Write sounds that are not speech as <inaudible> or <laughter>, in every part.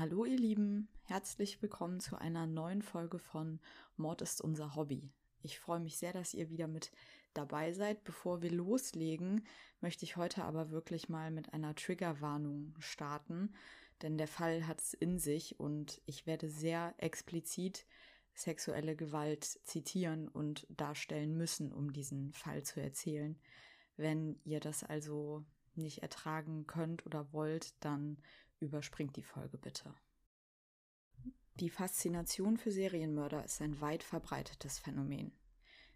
Hallo ihr Lieben, herzlich willkommen zu einer neuen Folge von Mord ist unser Hobby. Ich freue mich sehr, dass ihr wieder mit dabei seid. Bevor wir loslegen, möchte ich heute aber wirklich mal mit einer Triggerwarnung starten, denn der Fall hat es in sich und ich werde sehr explizit sexuelle Gewalt zitieren und darstellen müssen, um diesen Fall zu erzählen. Wenn ihr das also nicht ertragen könnt oder wollt, dann überspringt die Folge bitte. Die Faszination für Serienmörder ist ein weit verbreitetes Phänomen.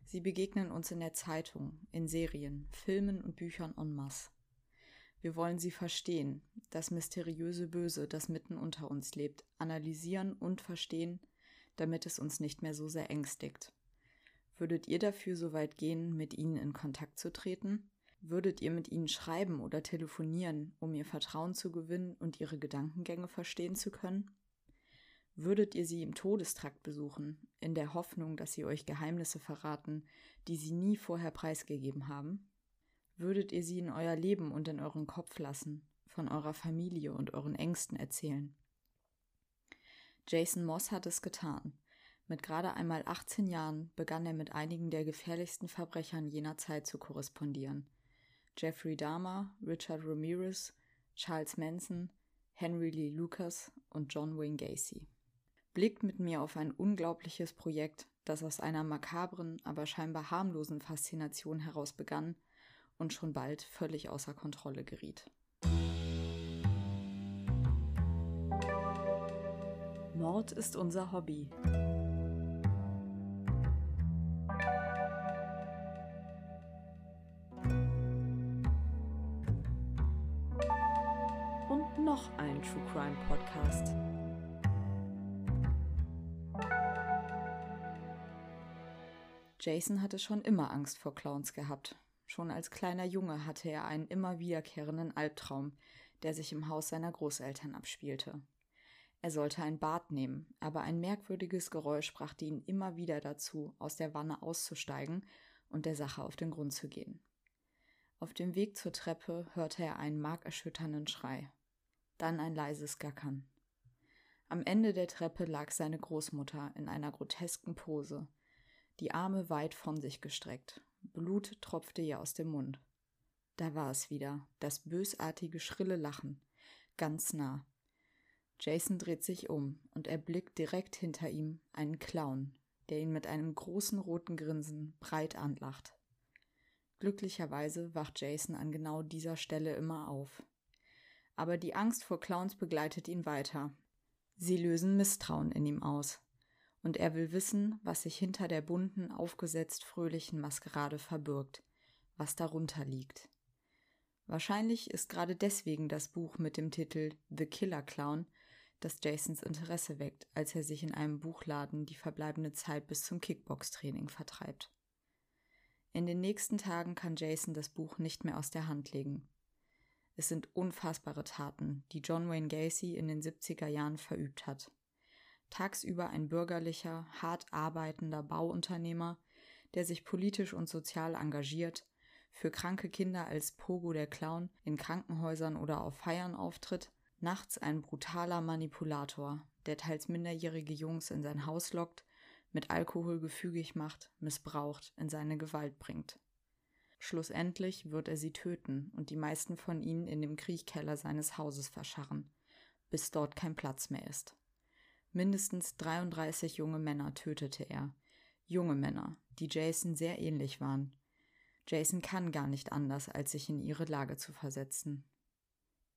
Sie begegnen uns in der Zeitung, in Serien, Filmen und Büchern en masse. Wir wollen sie verstehen, das mysteriöse Böse, das mitten unter uns lebt, analysieren und verstehen, damit es uns nicht mehr so sehr ängstigt. Würdet ihr dafür so weit gehen, mit ihnen in Kontakt zu treten? Würdet ihr mit ihnen schreiben oder telefonieren, um ihr Vertrauen zu gewinnen und ihre Gedankengänge verstehen zu können? Würdet ihr sie im Todestrakt besuchen, in der Hoffnung, dass sie euch Geheimnisse verraten, die sie nie vorher preisgegeben haben? Würdet ihr sie in euer Leben und in euren Kopf lassen, von eurer Familie und euren Ängsten erzählen? Jason Moss hat es getan. Mit gerade einmal 18 Jahren begann er mit einigen der gefährlichsten Verbrechern jener Zeit zu korrespondieren. Jeffrey Dahmer, Richard Ramirez, Charles Manson, Henry Lee Lucas und John Wayne Gacy. Blickt mit mir auf ein unglaubliches Projekt, das aus einer makabren, aber scheinbar harmlosen Faszination heraus begann und schon bald völlig außer Kontrolle geriet. Mord ist unser Hobby. Noch ein True Crime Podcast. Jason hatte schon immer Angst vor Clowns gehabt. Schon als kleiner Junge hatte er einen immer wiederkehrenden Albtraum, der sich im Haus seiner Großeltern abspielte. Er sollte ein Bad nehmen, aber ein merkwürdiges Geräusch brachte ihn immer wieder dazu, aus der Wanne auszusteigen und der Sache auf den Grund zu gehen. Auf dem Weg zur Treppe hörte er einen markerschütternden Schrei dann ein leises Gackern. Am Ende der Treppe lag seine Großmutter in einer grotesken Pose, die Arme weit von sich gestreckt. Blut tropfte ihr aus dem Mund. Da war es wieder, das bösartige, schrille Lachen, ganz nah. Jason dreht sich um und erblickt direkt hinter ihm einen Clown, der ihn mit einem großen roten Grinsen breit anlacht. Glücklicherweise wacht Jason an genau dieser Stelle immer auf aber die Angst vor Clowns begleitet ihn weiter. Sie lösen Misstrauen in ihm aus. Und er will wissen, was sich hinter der bunten, aufgesetzt fröhlichen Maskerade verbirgt, was darunter liegt. Wahrscheinlich ist gerade deswegen das Buch mit dem Titel The Killer Clown, das Jasons Interesse weckt, als er sich in einem Buchladen die verbleibende Zeit bis zum Kickbox-Training vertreibt. In den nächsten Tagen kann Jason das Buch nicht mehr aus der Hand legen. Es sind unfassbare Taten, die John Wayne Gacy in den 70er Jahren verübt hat. Tagsüber ein bürgerlicher, hart arbeitender Bauunternehmer, der sich politisch und sozial engagiert, für kranke Kinder als Pogo der Clown in Krankenhäusern oder auf Feiern auftritt, nachts ein brutaler Manipulator, der teils minderjährige Jungs in sein Haus lockt, mit Alkohol gefügig macht, missbraucht, in seine Gewalt bringt. Schlussendlich wird er sie töten und die meisten von ihnen in dem Kriechkeller seines Hauses verscharren, bis dort kein Platz mehr ist. Mindestens 33 junge Männer tötete er. Junge Männer, die Jason sehr ähnlich waren. Jason kann gar nicht anders, als sich in ihre Lage zu versetzen.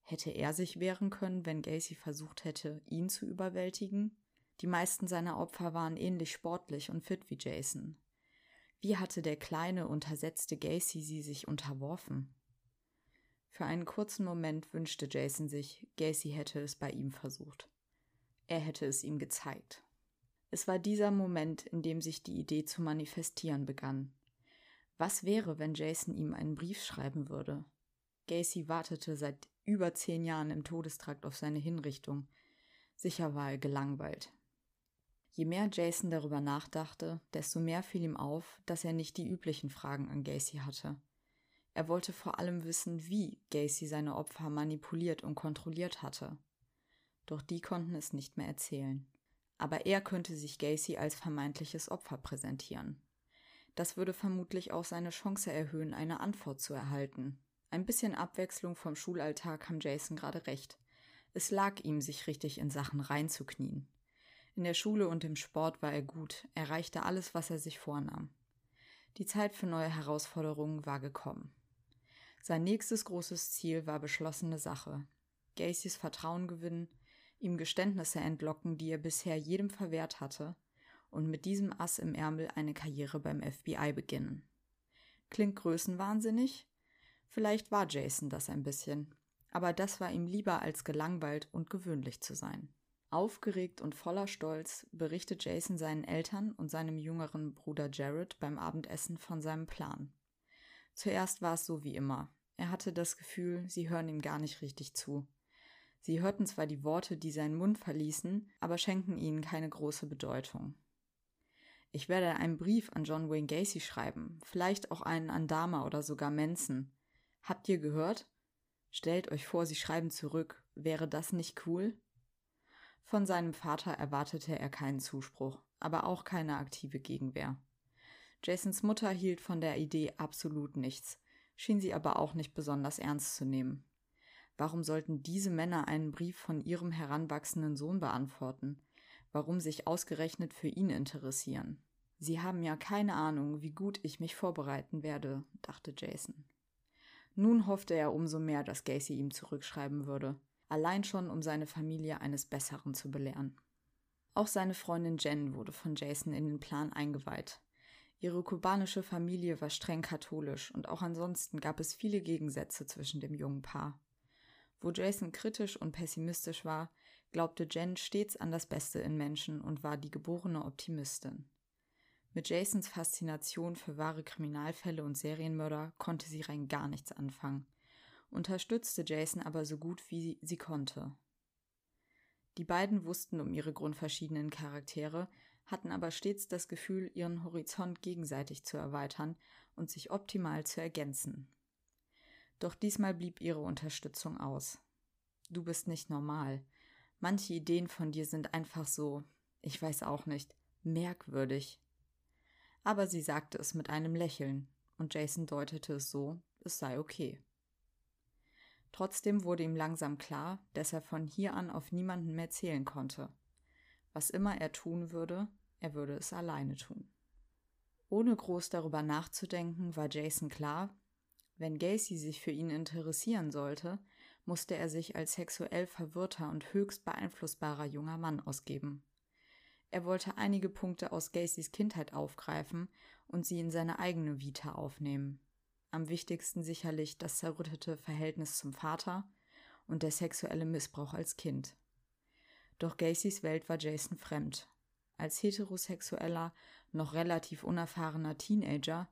Hätte er sich wehren können, wenn Gacy versucht hätte, ihn zu überwältigen? Die meisten seiner Opfer waren ähnlich sportlich und fit wie Jason. Wie hatte der kleine, untersetzte Gacy sie sich unterworfen? Für einen kurzen Moment wünschte Jason sich, Gacy hätte es bei ihm versucht. Er hätte es ihm gezeigt. Es war dieser Moment, in dem sich die Idee zu manifestieren begann. Was wäre, wenn Jason ihm einen Brief schreiben würde? Gacy wartete seit über zehn Jahren im Todestrakt auf seine Hinrichtung. Sicher war er gelangweilt. Je mehr Jason darüber nachdachte, desto mehr fiel ihm auf, dass er nicht die üblichen Fragen an Gacy hatte. Er wollte vor allem wissen, wie Gacy seine Opfer manipuliert und kontrolliert hatte. Doch die konnten es nicht mehr erzählen. Aber er könnte sich Gacy als vermeintliches Opfer präsentieren. Das würde vermutlich auch seine Chance erhöhen, eine Antwort zu erhalten. Ein bisschen Abwechslung vom Schulalltag kam Jason gerade recht. Es lag ihm, sich richtig in Sachen reinzuknien. In der Schule und im Sport war er gut, erreichte alles, was er sich vornahm. Die Zeit für neue Herausforderungen war gekommen. Sein nächstes großes Ziel war beschlossene Sache. Gacys Vertrauen gewinnen, ihm Geständnisse entlocken, die er bisher jedem verwehrt hatte, und mit diesem Ass im Ärmel eine Karriere beim FBI beginnen. Klingt größenwahnsinnig? Vielleicht war Jason das ein bisschen, aber das war ihm lieber als gelangweilt und gewöhnlich zu sein. Aufgeregt und voller Stolz berichtet Jason seinen Eltern und seinem jüngeren Bruder Jared beim Abendessen von seinem Plan. Zuerst war es so wie immer. Er hatte das Gefühl, sie hören ihm gar nicht richtig zu. Sie hörten zwar die Worte, die seinen Mund verließen, aber schenkten ihnen keine große Bedeutung. Ich werde einen Brief an John Wayne Gacy schreiben, vielleicht auch einen an Dama oder sogar Manson. Habt ihr gehört? Stellt euch vor, sie schreiben zurück. Wäre das nicht cool? Von seinem Vater erwartete er keinen Zuspruch, aber auch keine aktive Gegenwehr. Jasons Mutter hielt von der Idee absolut nichts, schien sie aber auch nicht besonders ernst zu nehmen. Warum sollten diese Männer einen Brief von ihrem heranwachsenden Sohn beantworten? Warum sich ausgerechnet für ihn interessieren? Sie haben ja keine Ahnung, wie gut ich mich vorbereiten werde, dachte Jason. Nun hoffte er umso mehr, dass Gacy ihm zurückschreiben würde, allein schon, um seine Familie eines Besseren zu belehren. Auch seine Freundin Jen wurde von Jason in den Plan eingeweiht. Ihre kubanische Familie war streng katholisch und auch ansonsten gab es viele Gegensätze zwischen dem jungen Paar. Wo Jason kritisch und pessimistisch war, glaubte Jen stets an das Beste in Menschen und war die geborene Optimistin. Mit Jasons Faszination für wahre Kriminalfälle und Serienmörder konnte sie rein gar nichts anfangen, unterstützte Jason aber so gut wie sie konnte. Die beiden wussten um ihre grundverschiedenen Charaktere, hatten aber stets das Gefühl, ihren Horizont gegenseitig zu erweitern und sich optimal zu ergänzen. Doch diesmal blieb ihre Unterstützung aus. Du bist nicht normal. Manche Ideen von dir sind einfach so, ich weiß auch nicht, merkwürdig. Aber sie sagte es mit einem Lächeln, und Jason deutete es so, es sei okay. Trotzdem wurde ihm langsam klar, dass er von hier an auf niemanden mehr zählen konnte. Was immer er tun würde, er würde es alleine tun. Ohne groß darüber nachzudenken, war Jason klar, wenn Gacy sich für ihn interessieren sollte, musste er sich als sexuell verwirrter und höchst beeinflussbarer junger Mann ausgeben. Er wollte einige Punkte aus Gacys Kindheit aufgreifen und sie in seine eigene Vita aufnehmen. Am wichtigsten sicherlich das zerrüttete Verhältnis zum Vater und der sexuelle Missbrauch als Kind. Doch Gacys Welt war Jason fremd. Als heterosexueller, noch relativ unerfahrener Teenager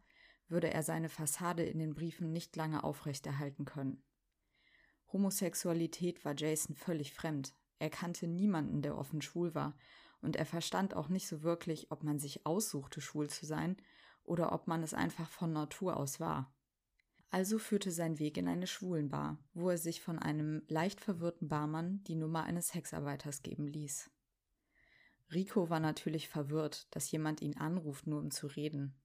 würde er seine Fassade in den Briefen nicht lange aufrechterhalten können. Homosexualität war Jason völlig fremd. Er kannte niemanden, der offen schwul war, und er verstand auch nicht so wirklich, ob man sich aussuchte, schwul zu sein, oder ob man es einfach von Natur aus war. Also führte sein Weg in eine Schwulenbar, wo er sich von einem leicht verwirrten Barmann die Nummer eines Sexarbeiters geben ließ. Rico war natürlich verwirrt, dass jemand ihn anruft, nur um zu reden.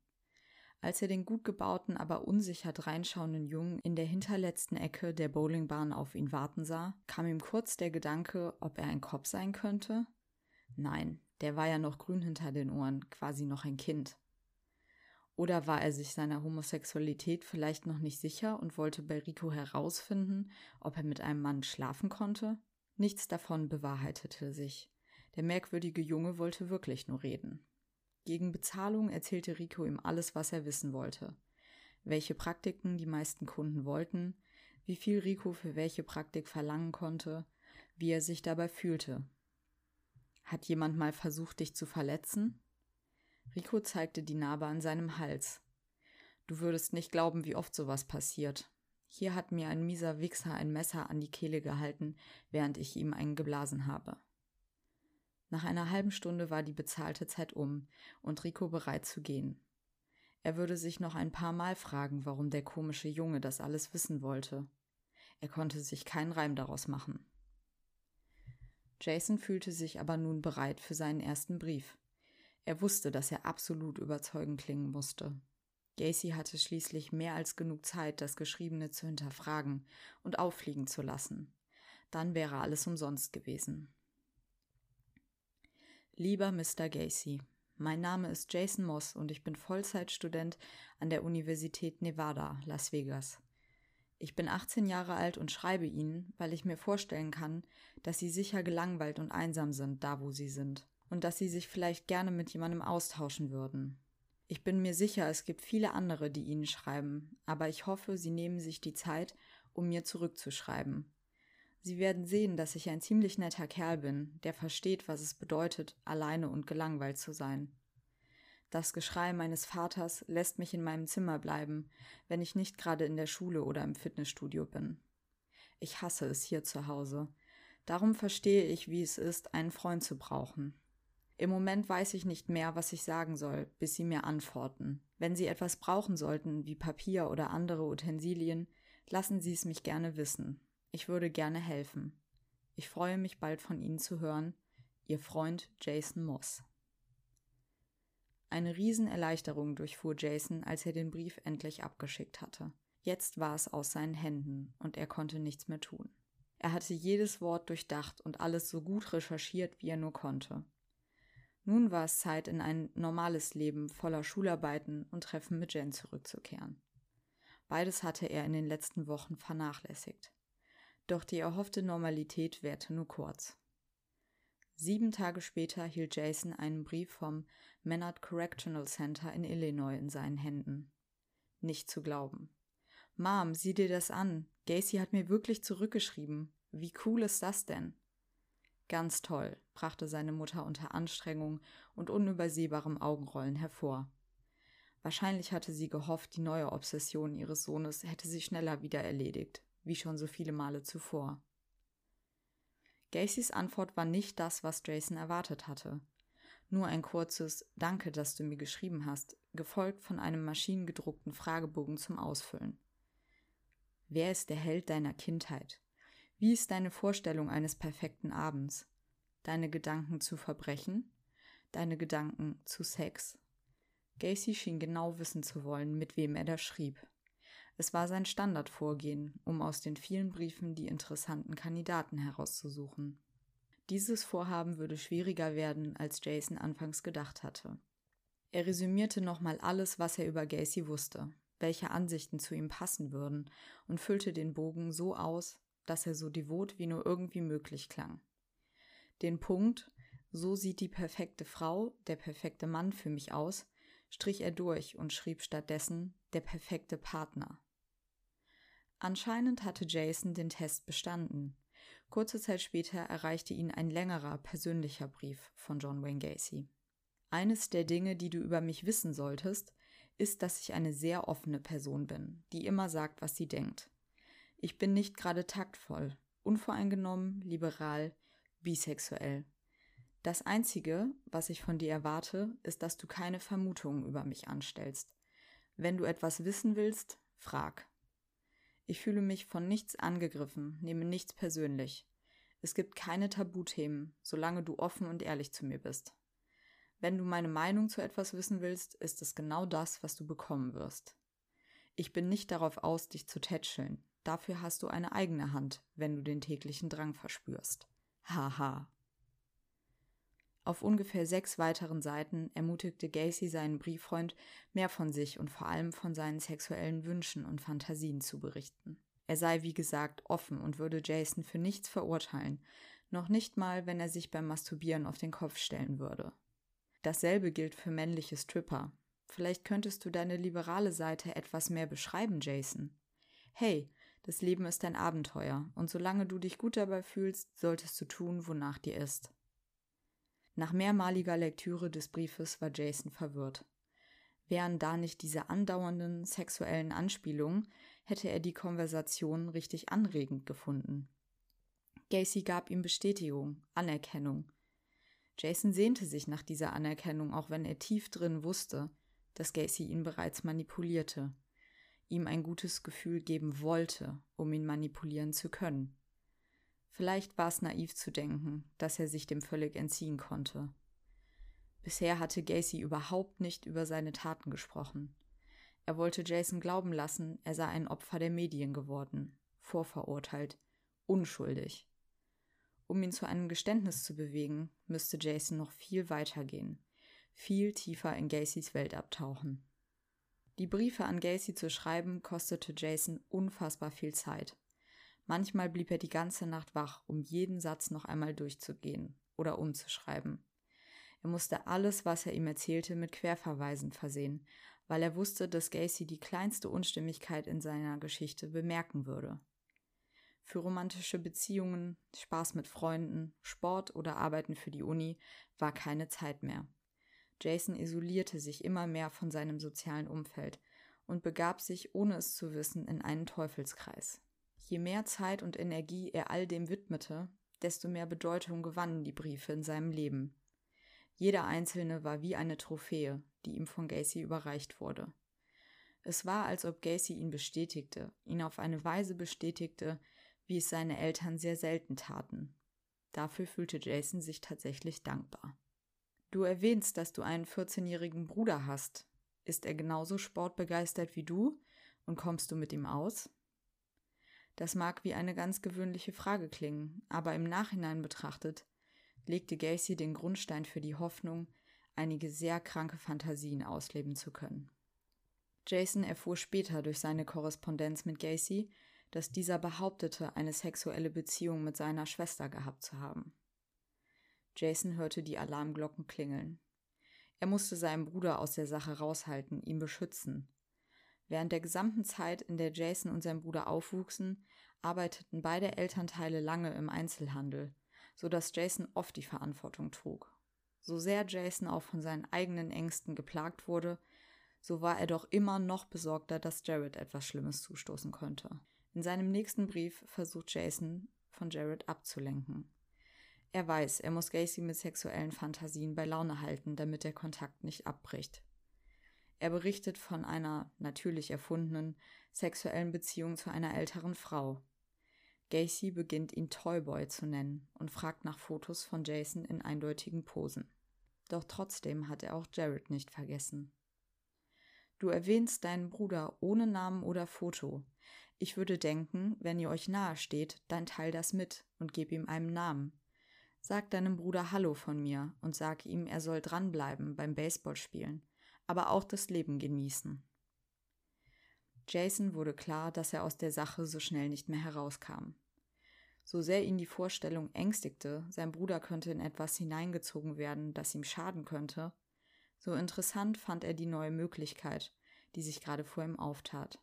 Als er den gut gebauten, aber unsicher dreinschauenden Jungen in der hinterletzten Ecke der Bowlingbahn auf ihn warten sah, kam ihm kurz der Gedanke, ob er ein Kopf sein könnte. Nein, der war ja noch grün hinter den Ohren, quasi noch ein Kind. Oder war er sich seiner Homosexualität vielleicht noch nicht sicher und wollte bei Rico herausfinden, ob er mit einem Mann schlafen konnte? Nichts davon bewahrheitete sich. Der merkwürdige Junge wollte wirklich nur reden. Gegen Bezahlung erzählte Rico ihm alles, was er wissen wollte. Welche Praktiken die meisten Kunden wollten, wie viel Rico für welche Praktik verlangen konnte, wie er sich dabei fühlte. Hat jemand mal versucht, dich zu verletzen? Rico zeigte die Narbe an seinem Hals. Du würdest nicht glauben, wie oft sowas passiert. Hier hat mir ein mieser Wichser ein Messer an die Kehle gehalten, während ich ihm einen geblasen habe. Nach einer halben Stunde war die bezahlte Zeit um und Rico bereit zu gehen. Er würde sich noch ein paar Mal fragen, warum der komische Junge das alles wissen wollte. Er konnte sich keinen Reim daraus machen. Jason fühlte sich aber nun bereit für seinen ersten Brief. Er wusste, dass er absolut überzeugend klingen musste. Gacy hatte schließlich mehr als genug Zeit, das Geschriebene zu hinterfragen und auffliegen zu lassen. Dann wäre alles umsonst gewesen. Lieber Mr. Gacy, mein Name ist Jason Moss und ich bin Vollzeitstudent an der Universität Nevada, Las Vegas. Ich bin 18 Jahre alt und schreibe Ihnen, weil ich mir vorstellen kann, dass Sie sicher gelangweilt und einsam sind, da wo Sie sind, und dass Sie sich vielleicht gerne mit jemandem austauschen würden. Ich bin mir sicher, es gibt viele andere, die Ihnen schreiben, aber ich hoffe, Sie nehmen sich die Zeit, um mir zurückzuschreiben. Sie werden sehen, dass ich ein ziemlich netter Kerl bin, der versteht, was es bedeutet, alleine und gelangweilt zu sein. Das Geschrei meines Vaters lässt mich in meinem Zimmer bleiben, wenn ich nicht gerade in der Schule oder im Fitnessstudio bin. Ich hasse es hier zu Hause. Darum verstehe ich, wie es ist, einen Freund zu brauchen. Im Moment weiß ich nicht mehr, was ich sagen soll, bis Sie mir antworten. Wenn Sie etwas brauchen sollten, wie Papier oder andere Utensilien, lassen Sie es mich gerne wissen. Ich würde gerne helfen. Ich freue mich bald von Ihnen zu hören. Ihr Freund Jason Moss. Eine Riesenerleichterung durchfuhr Jason, als er den Brief endlich abgeschickt hatte. Jetzt war es aus seinen Händen und er konnte nichts mehr tun. Er hatte jedes Wort durchdacht und alles so gut recherchiert, wie er nur konnte. Nun war es Zeit, in ein normales Leben voller Schularbeiten und Treffen mit Jen zurückzukehren. Beides hatte er in den letzten Wochen vernachlässigt. Doch die erhoffte Normalität währte nur kurz. Sieben Tage später hielt Jason einen Brief vom Menard Correctional Center in Illinois in seinen Händen. Nicht zu glauben. Mom, sieh dir das an. Gacy hat mir wirklich zurückgeschrieben. Wie cool ist das denn? Ganz toll, brachte seine Mutter unter Anstrengung und unübersehbarem Augenrollen hervor. Wahrscheinlich hatte sie gehofft, die neue Obsession ihres Sohnes hätte sich schneller wieder erledigt wie schon so viele Male zuvor. Gacys Antwort war nicht das, was Jason erwartet hatte. Nur ein kurzes Danke, dass du mir geschrieben hast, gefolgt von einem maschinengedruckten Fragebogen zum Ausfüllen. Wer ist der Held deiner Kindheit? Wie ist deine Vorstellung eines perfekten Abends? Deine Gedanken zu Verbrechen? Deine Gedanken zu Sex? Gacy schien genau wissen zu wollen, mit wem er da schrieb. Es war sein Standardvorgehen, um aus den vielen Briefen die interessanten Kandidaten herauszusuchen. Dieses Vorhaben würde schwieriger werden, als Jason anfangs gedacht hatte. Er resümierte nochmal alles, was er über Gacy wusste, welche Ansichten zu ihm passen würden, und füllte den Bogen so aus, dass er so devot wie nur irgendwie möglich klang. Den Punkt, so sieht die perfekte Frau, der perfekte Mann für mich aus, strich er durch und schrieb stattdessen der perfekte Partner. Anscheinend hatte Jason den Test bestanden. Kurze Zeit später erreichte ihn ein längerer, persönlicher Brief von John Wayne Gacy. Eines der Dinge, die du über mich wissen solltest, ist, dass ich eine sehr offene Person bin, die immer sagt, was sie denkt. Ich bin nicht gerade taktvoll, unvoreingenommen, liberal, bisexuell. Das Einzige, was ich von dir erwarte, ist, dass du keine Vermutungen über mich anstellst. Wenn du etwas wissen willst, frag. Ich fühle mich von nichts angegriffen, nehme nichts persönlich. Es gibt keine Tabuthemen, solange du offen und ehrlich zu mir bist. Wenn du meine Meinung zu etwas wissen willst, ist es genau das, was du bekommen wirst. Ich bin nicht darauf aus, dich zu tätscheln. Dafür hast du eine eigene Hand, wenn du den täglichen Drang verspürst. Haha. Auf ungefähr sechs weiteren Seiten ermutigte Gacy seinen Brieffreund, mehr von sich und vor allem von seinen sexuellen Wünschen und Fantasien zu berichten. Er sei, wie gesagt, offen und würde Jason für nichts verurteilen, noch nicht mal, wenn er sich beim Masturbieren auf den Kopf stellen würde. Dasselbe gilt für männliche Stripper. Vielleicht könntest du deine liberale Seite etwas mehr beschreiben, Jason. Hey, das Leben ist ein Abenteuer, und solange du dich gut dabei fühlst, solltest du tun, wonach dir ist. Nach mehrmaliger Lektüre des Briefes war Jason verwirrt. Wären da nicht diese andauernden sexuellen Anspielungen, hätte er die Konversation richtig anregend gefunden. Gacy gab ihm Bestätigung, Anerkennung. Jason sehnte sich nach dieser Anerkennung, auch wenn er tief drin wusste, dass Gacy ihn bereits manipulierte, ihm ein gutes Gefühl geben wollte, um ihn manipulieren zu können. Vielleicht war es naiv zu denken, dass er sich dem völlig entziehen konnte. Bisher hatte Gacy überhaupt nicht über seine Taten gesprochen. Er wollte Jason glauben lassen, er sei ein Opfer der Medien geworden, vorverurteilt, unschuldig. Um ihn zu einem Geständnis zu bewegen, müsste Jason noch viel weiter gehen, viel tiefer in Gacys Welt abtauchen. Die Briefe an Gacy zu schreiben kostete Jason unfassbar viel Zeit. Manchmal blieb er die ganze Nacht wach, um jeden Satz noch einmal durchzugehen oder umzuschreiben. Er musste alles, was er ihm erzählte, mit Querverweisen versehen, weil er wusste, dass Gacy die kleinste Unstimmigkeit in seiner Geschichte bemerken würde. Für romantische Beziehungen, Spaß mit Freunden, Sport oder Arbeiten für die Uni war keine Zeit mehr. Jason isolierte sich immer mehr von seinem sozialen Umfeld und begab sich, ohne es zu wissen, in einen Teufelskreis. Je mehr Zeit und Energie er all dem widmete, desto mehr Bedeutung gewannen die Briefe in seinem Leben. Jeder einzelne war wie eine Trophäe, die ihm von Gacy überreicht wurde. Es war, als ob Gacy ihn bestätigte, ihn auf eine Weise bestätigte, wie es seine Eltern sehr selten taten. Dafür fühlte Jason sich tatsächlich dankbar. Du erwähnst, dass du einen 14-jährigen Bruder hast. Ist er genauso sportbegeistert wie du und kommst du mit ihm aus? Das mag wie eine ganz gewöhnliche Frage klingen, aber im Nachhinein betrachtet legte Gacy den Grundstein für die Hoffnung, einige sehr kranke Fantasien ausleben zu können. Jason erfuhr später durch seine Korrespondenz mit Gacy, dass dieser behauptete, eine sexuelle Beziehung mit seiner Schwester gehabt zu haben. Jason hörte die Alarmglocken klingeln. Er musste seinen Bruder aus der Sache raushalten, ihn beschützen. Während der gesamten Zeit, in der Jason und sein Bruder aufwuchsen, arbeiteten beide Elternteile lange im Einzelhandel so dass Jason oft die Verantwortung trug. So sehr Jason auch von seinen eigenen Ängsten geplagt wurde, so war er doch immer noch besorgter, dass Jared etwas Schlimmes zustoßen könnte. In seinem nächsten Brief versucht Jason, von Jared abzulenken. Er weiß, er muss Gacy mit sexuellen Fantasien bei Laune halten, damit der Kontakt nicht abbricht. Er berichtet von einer natürlich erfundenen sexuellen Beziehung zu einer älteren Frau, Gacy beginnt ihn Toyboy zu nennen und fragt nach Fotos von Jason in eindeutigen Posen. Doch trotzdem hat er auch Jared nicht vergessen. Du erwähnst deinen Bruder ohne Namen oder Foto. Ich würde denken, wenn ihr euch nahe steht, dann teil das mit und gib ihm einen Namen. Sag deinem Bruder Hallo von mir und sag ihm, er soll dranbleiben beim Baseballspielen, aber auch das Leben genießen. Jason wurde klar, dass er aus der Sache so schnell nicht mehr herauskam. So sehr ihn die Vorstellung ängstigte, sein Bruder könnte in etwas hineingezogen werden, das ihm schaden könnte, so interessant fand er die neue Möglichkeit, die sich gerade vor ihm auftat.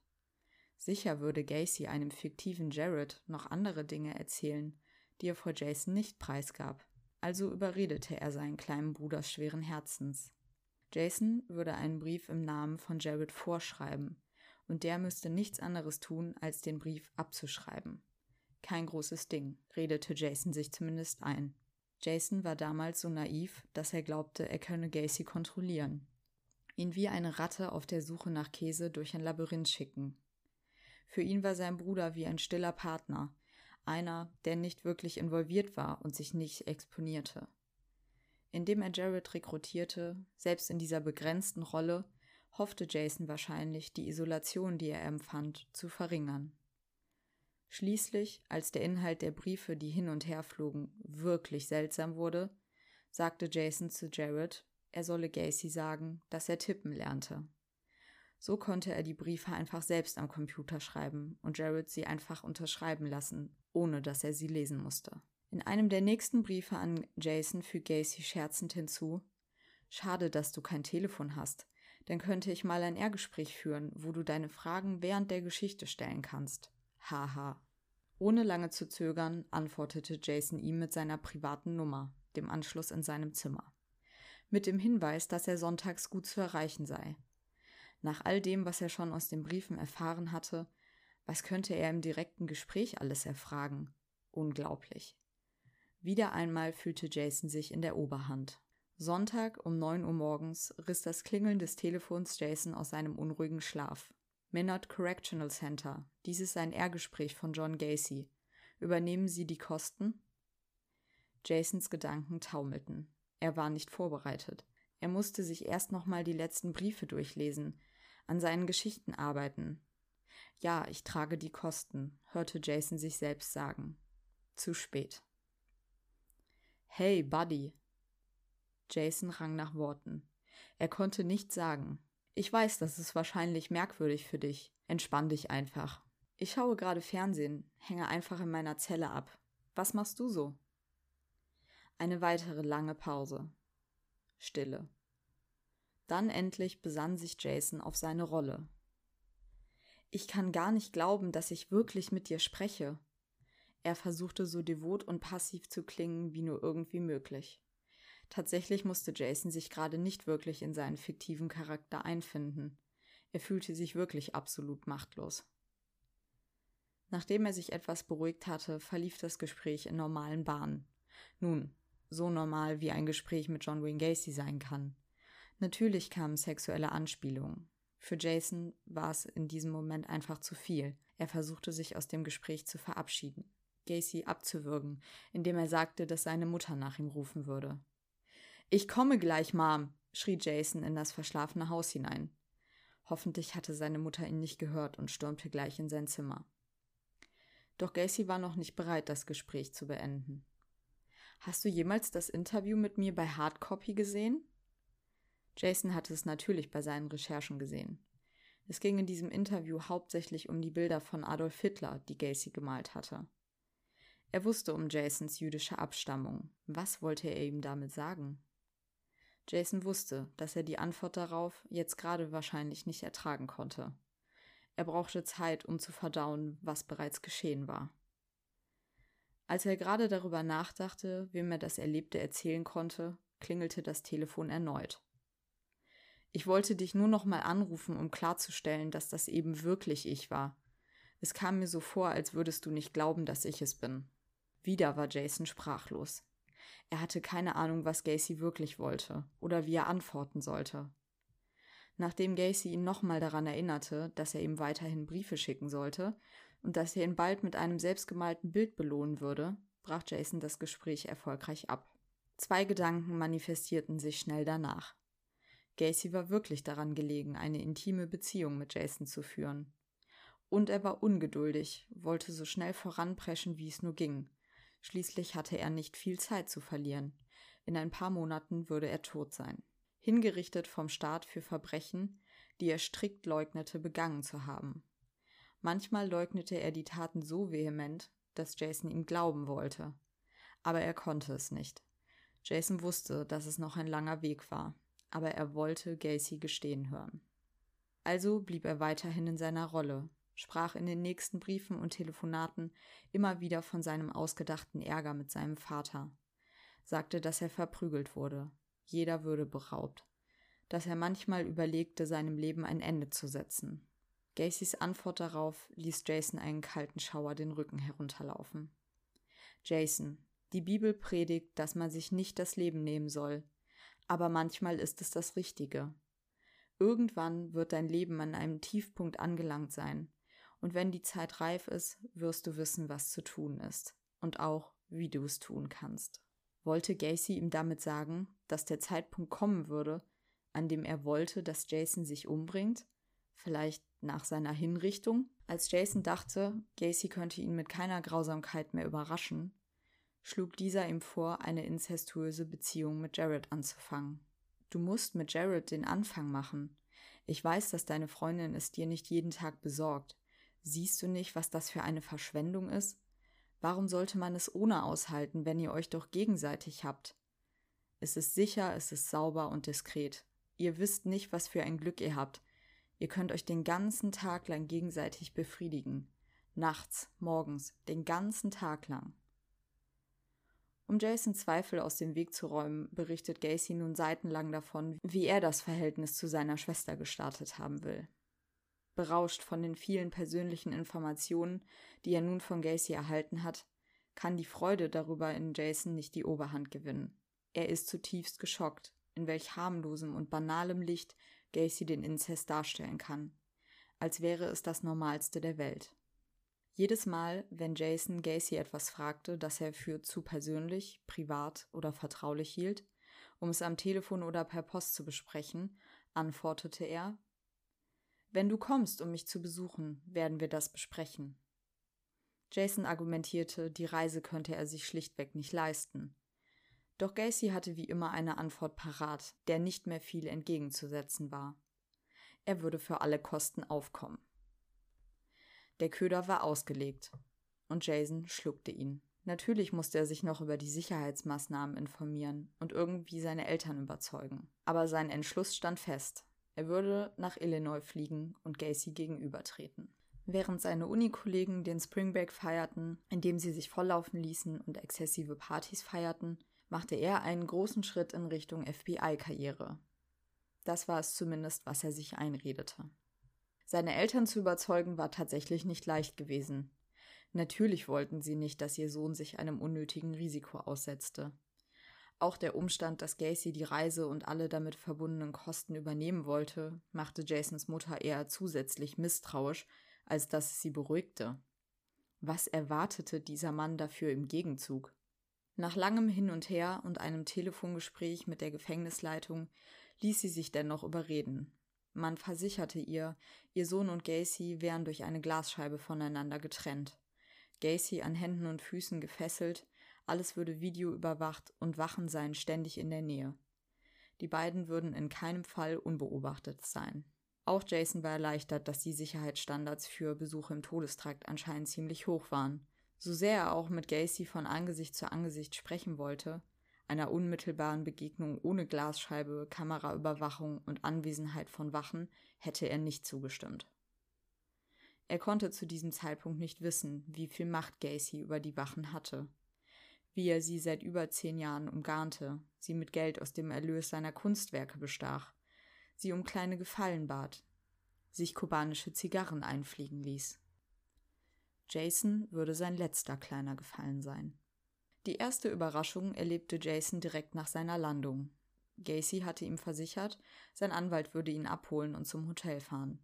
Sicher würde Gacy einem fiktiven Jared noch andere Dinge erzählen, die er vor Jason nicht preisgab. Also überredete er seinen kleinen Bruder schweren Herzens. Jason würde einen Brief im Namen von Jared vorschreiben, und der müsste nichts anderes tun, als den Brief abzuschreiben. Kein großes Ding, redete Jason sich zumindest ein. Jason war damals so naiv, dass er glaubte, er könne Gacy kontrollieren. Ihn wie eine Ratte auf der Suche nach Käse durch ein Labyrinth schicken. Für ihn war sein Bruder wie ein stiller Partner, einer, der nicht wirklich involviert war und sich nicht exponierte. Indem er Jared rekrutierte, selbst in dieser begrenzten Rolle, hoffte Jason wahrscheinlich, die Isolation, die er empfand, zu verringern. Schließlich, als der Inhalt der Briefe, die hin und her flogen, wirklich seltsam wurde, sagte Jason zu Jared, er solle Gacy sagen, dass er tippen lernte. So konnte er die Briefe einfach selbst am Computer schreiben und Jared sie einfach unterschreiben lassen, ohne dass er sie lesen musste. In einem der nächsten Briefe an Jason fügt Gacy scherzend hinzu Schade, dass du kein Telefon hast, dann könnte ich mal ein R-Gespräch führen, wo du deine Fragen während der Geschichte stellen kannst. Haha. Ohne lange zu zögern, antwortete Jason ihm mit seiner privaten Nummer, dem Anschluss in seinem Zimmer. Mit dem Hinweis, dass er sonntags gut zu erreichen sei. Nach all dem, was er schon aus den Briefen erfahren hatte, was könnte er im direkten Gespräch alles erfragen? Unglaublich. Wieder einmal fühlte Jason sich in der Oberhand. Sonntag um neun Uhr morgens riss das Klingeln des Telefons Jason aus seinem unruhigen Schlaf. Minot Correctional Center. Dies ist ein R-Gespräch von John Gacy. Übernehmen Sie die Kosten? Jasons Gedanken taumelten. Er war nicht vorbereitet. Er musste sich erst nochmal die letzten Briefe durchlesen, an seinen Geschichten arbeiten. Ja, ich trage die Kosten, hörte Jason sich selbst sagen. Zu spät. Hey, Buddy. Jason rang nach Worten. Er konnte nichts sagen. Ich weiß, das ist wahrscheinlich merkwürdig für dich. Entspann dich einfach. Ich schaue gerade Fernsehen, hänge einfach in meiner Zelle ab. Was machst du so? Eine weitere lange Pause. Stille. Dann endlich besann sich Jason auf seine Rolle. Ich kann gar nicht glauben, dass ich wirklich mit dir spreche. Er versuchte so devot und passiv zu klingen wie nur irgendwie möglich. Tatsächlich musste Jason sich gerade nicht wirklich in seinen fiktiven Charakter einfinden. Er fühlte sich wirklich absolut machtlos. Nachdem er sich etwas beruhigt hatte, verlief das Gespräch in normalen Bahnen. Nun, so normal wie ein Gespräch mit John Wayne Gacy sein kann. Natürlich kamen sexuelle Anspielungen. Für Jason war es in diesem Moment einfach zu viel. Er versuchte sich aus dem Gespräch zu verabschieden, Gacy abzuwürgen, indem er sagte, dass seine Mutter nach ihm rufen würde. Ich komme gleich, Mom, schrie Jason in das verschlafene Haus hinein. Hoffentlich hatte seine Mutter ihn nicht gehört und stürmte gleich in sein Zimmer. Doch Gacy war noch nicht bereit, das Gespräch zu beenden. Hast du jemals das Interview mit mir bei Hardcopy gesehen? Jason hatte es natürlich bei seinen Recherchen gesehen. Es ging in diesem Interview hauptsächlich um die Bilder von Adolf Hitler, die Gacy gemalt hatte. Er wusste um Jasons jüdische Abstammung. Was wollte er ihm damit sagen? Jason wusste, dass er die Antwort darauf jetzt gerade wahrscheinlich nicht ertragen konnte. Er brauchte Zeit, um zu verdauen, was bereits geschehen war. Als er gerade darüber nachdachte, wem er das Erlebte erzählen konnte, klingelte das Telefon erneut. Ich wollte dich nur noch mal anrufen, um klarzustellen, dass das eben wirklich ich war. Es kam mir so vor, als würdest du nicht glauben, dass ich es bin. Wieder war Jason sprachlos. Er hatte keine Ahnung, was Gacy wirklich wollte oder wie er antworten sollte. Nachdem Gacy ihn nochmal daran erinnerte, dass er ihm weiterhin Briefe schicken sollte, und dass er ihn bald mit einem selbstgemalten Bild belohnen würde, brach Jason das Gespräch erfolgreich ab. Zwei Gedanken manifestierten sich schnell danach. Gacy war wirklich daran gelegen, eine intime Beziehung mit Jason zu führen. Und er war ungeduldig, wollte so schnell voranpreschen, wie es nur ging. Schließlich hatte er nicht viel Zeit zu verlieren. In ein paar Monaten würde er tot sein. Hingerichtet vom Staat für Verbrechen, die er strikt leugnete, begangen zu haben. Manchmal leugnete er die Taten so vehement, dass Jason ihm glauben wollte. Aber er konnte es nicht. Jason wusste, dass es noch ein langer Weg war, aber er wollte Gacy gestehen hören. Also blieb er weiterhin in seiner Rolle, sprach in den nächsten Briefen und Telefonaten immer wieder von seinem ausgedachten Ärger mit seinem Vater, sagte, dass er verprügelt wurde, jeder Würde beraubt, dass er manchmal überlegte, seinem Leben ein Ende zu setzen, Gacys Antwort darauf ließ Jason einen kalten Schauer den Rücken herunterlaufen. Jason, die Bibel predigt, dass man sich nicht das Leben nehmen soll, aber manchmal ist es das Richtige. Irgendwann wird dein Leben an einem Tiefpunkt angelangt sein, und wenn die Zeit reif ist, wirst du wissen, was zu tun ist, und auch, wie du es tun kannst. Wollte Gacy ihm damit sagen, dass der Zeitpunkt kommen würde, an dem er wollte, dass Jason sich umbringt? Vielleicht nach seiner Hinrichtung. Als Jason dachte, Gacy könnte ihn mit keiner Grausamkeit mehr überraschen, schlug dieser ihm vor, eine inzestuöse Beziehung mit Jared anzufangen. Du musst mit Jared den Anfang machen. Ich weiß, dass deine Freundin es dir nicht jeden Tag besorgt. Siehst du nicht, was das für eine Verschwendung ist? Warum sollte man es ohne aushalten, wenn ihr euch doch gegenseitig habt? Es ist sicher, es ist sauber und diskret. Ihr wisst nicht, was für ein Glück ihr habt, Ihr könnt euch den ganzen Tag lang gegenseitig befriedigen. Nachts, morgens, den ganzen Tag lang. Um Jason Zweifel aus dem Weg zu räumen, berichtet Gacy nun seitenlang davon, wie er das Verhältnis zu seiner Schwester gestartet haben will. Berauscht von den vielen persönlichen Informationen, die er nun von Gacy erhalten hat, kann die Freude darüber in Jason nicht die Oberhand gewinnen. Er ist zutiefst geschockt, in welch harmlosem und banalem Licht Gacy den Inzest darstellen kann, als wäre es das Normalste der Welt. Jedes Mal, wenn Jason Gacy etwas fragte, das er für zu persönlich, privat oder vertraulich hielt, um es am Telefon oder per Post zu besprechen, antwortete er Wenn du kommst, um mich zu besuchen, werden wir das besprechen. Jason argumentierte, die Reise könnte er sich schlichtweg nicht leisten. Doch Gacy hatte wie immer eine Antwort parat, der nicht mehr viel entgegenzusetzen war. Er würde für alle Kosten aufkommen. Der Köder war ausgelegt, und Jason schluckte ihn. Natürlich musste er sich noch über die Sicherheitsmaßnahmen informieren und irgendwie seine Eltern überzeugen. Aber sein Entschluss stand fest. Er würde nach Illinois fliegen und Gacy gegenübertreten. Während seine Unikollegen den Spring Break feierten, indem sie sich volllaufen ließen und exzessive Partys feierten, machte er einen großen Schritt in Richtung FBI-Karriere. Das war es zumindest, was er sich einredete. Seine Eltern zu überzeugen war tatsächlich nicht leicht gewesen. Natürlich wollten sie nicht, dass ihr Sohn sich einem unnötigen Risiko aussetzte. Auch der Umstand, dass Gacy die Reise und alle damit verbundenen Kosten übernehmen wollte, machte Jasons Mutter eher zusätzlich misstrauisch, als dass es sie beruhigte. Was erwartete dieser Mann dafür im Gegenzug? Nach langem Hin und Her und einem Telefongespräch mit der Gefängnisleitung ließ sie sich dennoch überreden. Man versicherte ihr, ihr Sohn und Gacy wären durch eine Glasscheibe voneinander getrennt. Gacy an Händen und Füßen gefesselt, alles würde videoüberwacht und Wachen seien ständig in der Nähe. Die beiden würden in keinem Fall unbeobachtet sein. Auch Jason war erleichtert, dass die Sicherheitsstandards für Besuche im Todestrakt anscheinend ziemlich hoch waren. So sehr er auch mit Gacy von Angesicht zu Angesicht sprechen wollte, einer unmittelbaren Begegnung ohne Glasscheibe, Kameraüberwachung und Anwesenheit von Wachen hätte er nicht zugestimmt. Er konnte zu diesem Zeitpunkt nicht wissen, wie viel Macht Gacy über die Wachen hatte, wie er sie seit über zehn Jahren umgarnte, sie mit Geld aus dem Erlös seiner Kunstwerke bestach, sie um kleine Gefallen bat, sich kubanische Zigarren einfliegen ließ. Jason würde sein letzter kleiner Gefallen sein. Die erste Überraschung erlebte Jason direkt nach seiner Landung. Gacy hatte ihm versichert, sein Anwalt würde ihn abholen und zum Hotel fahren.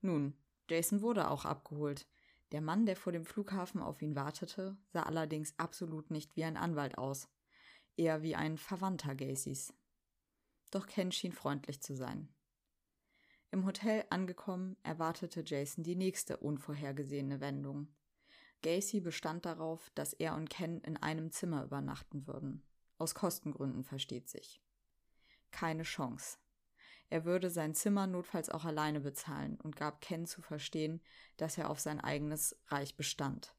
Nun, Jason wurde auch abgeholt. Der Mann, der vor dem Flughafen auf ihn wartete, sah allerdings absolut nicht wie ein Anwalt aus, eher wie ein Verwandter Gacys. Doch Ken schien freundlich zu sein. Im Hotel angekommen, erwartete Jason die nächste unvorhergesehene Wendung. Gacy bestand darauf, dass er und Ken in einem Zimmer übernachten würden. Aus Kostengründen versteht sich. Keine Chance. Er würde sein Zimmer notfalls auch alleine bezahlen und gab Ken zu verstehen, dass er auf sein eigenes Reich bestand.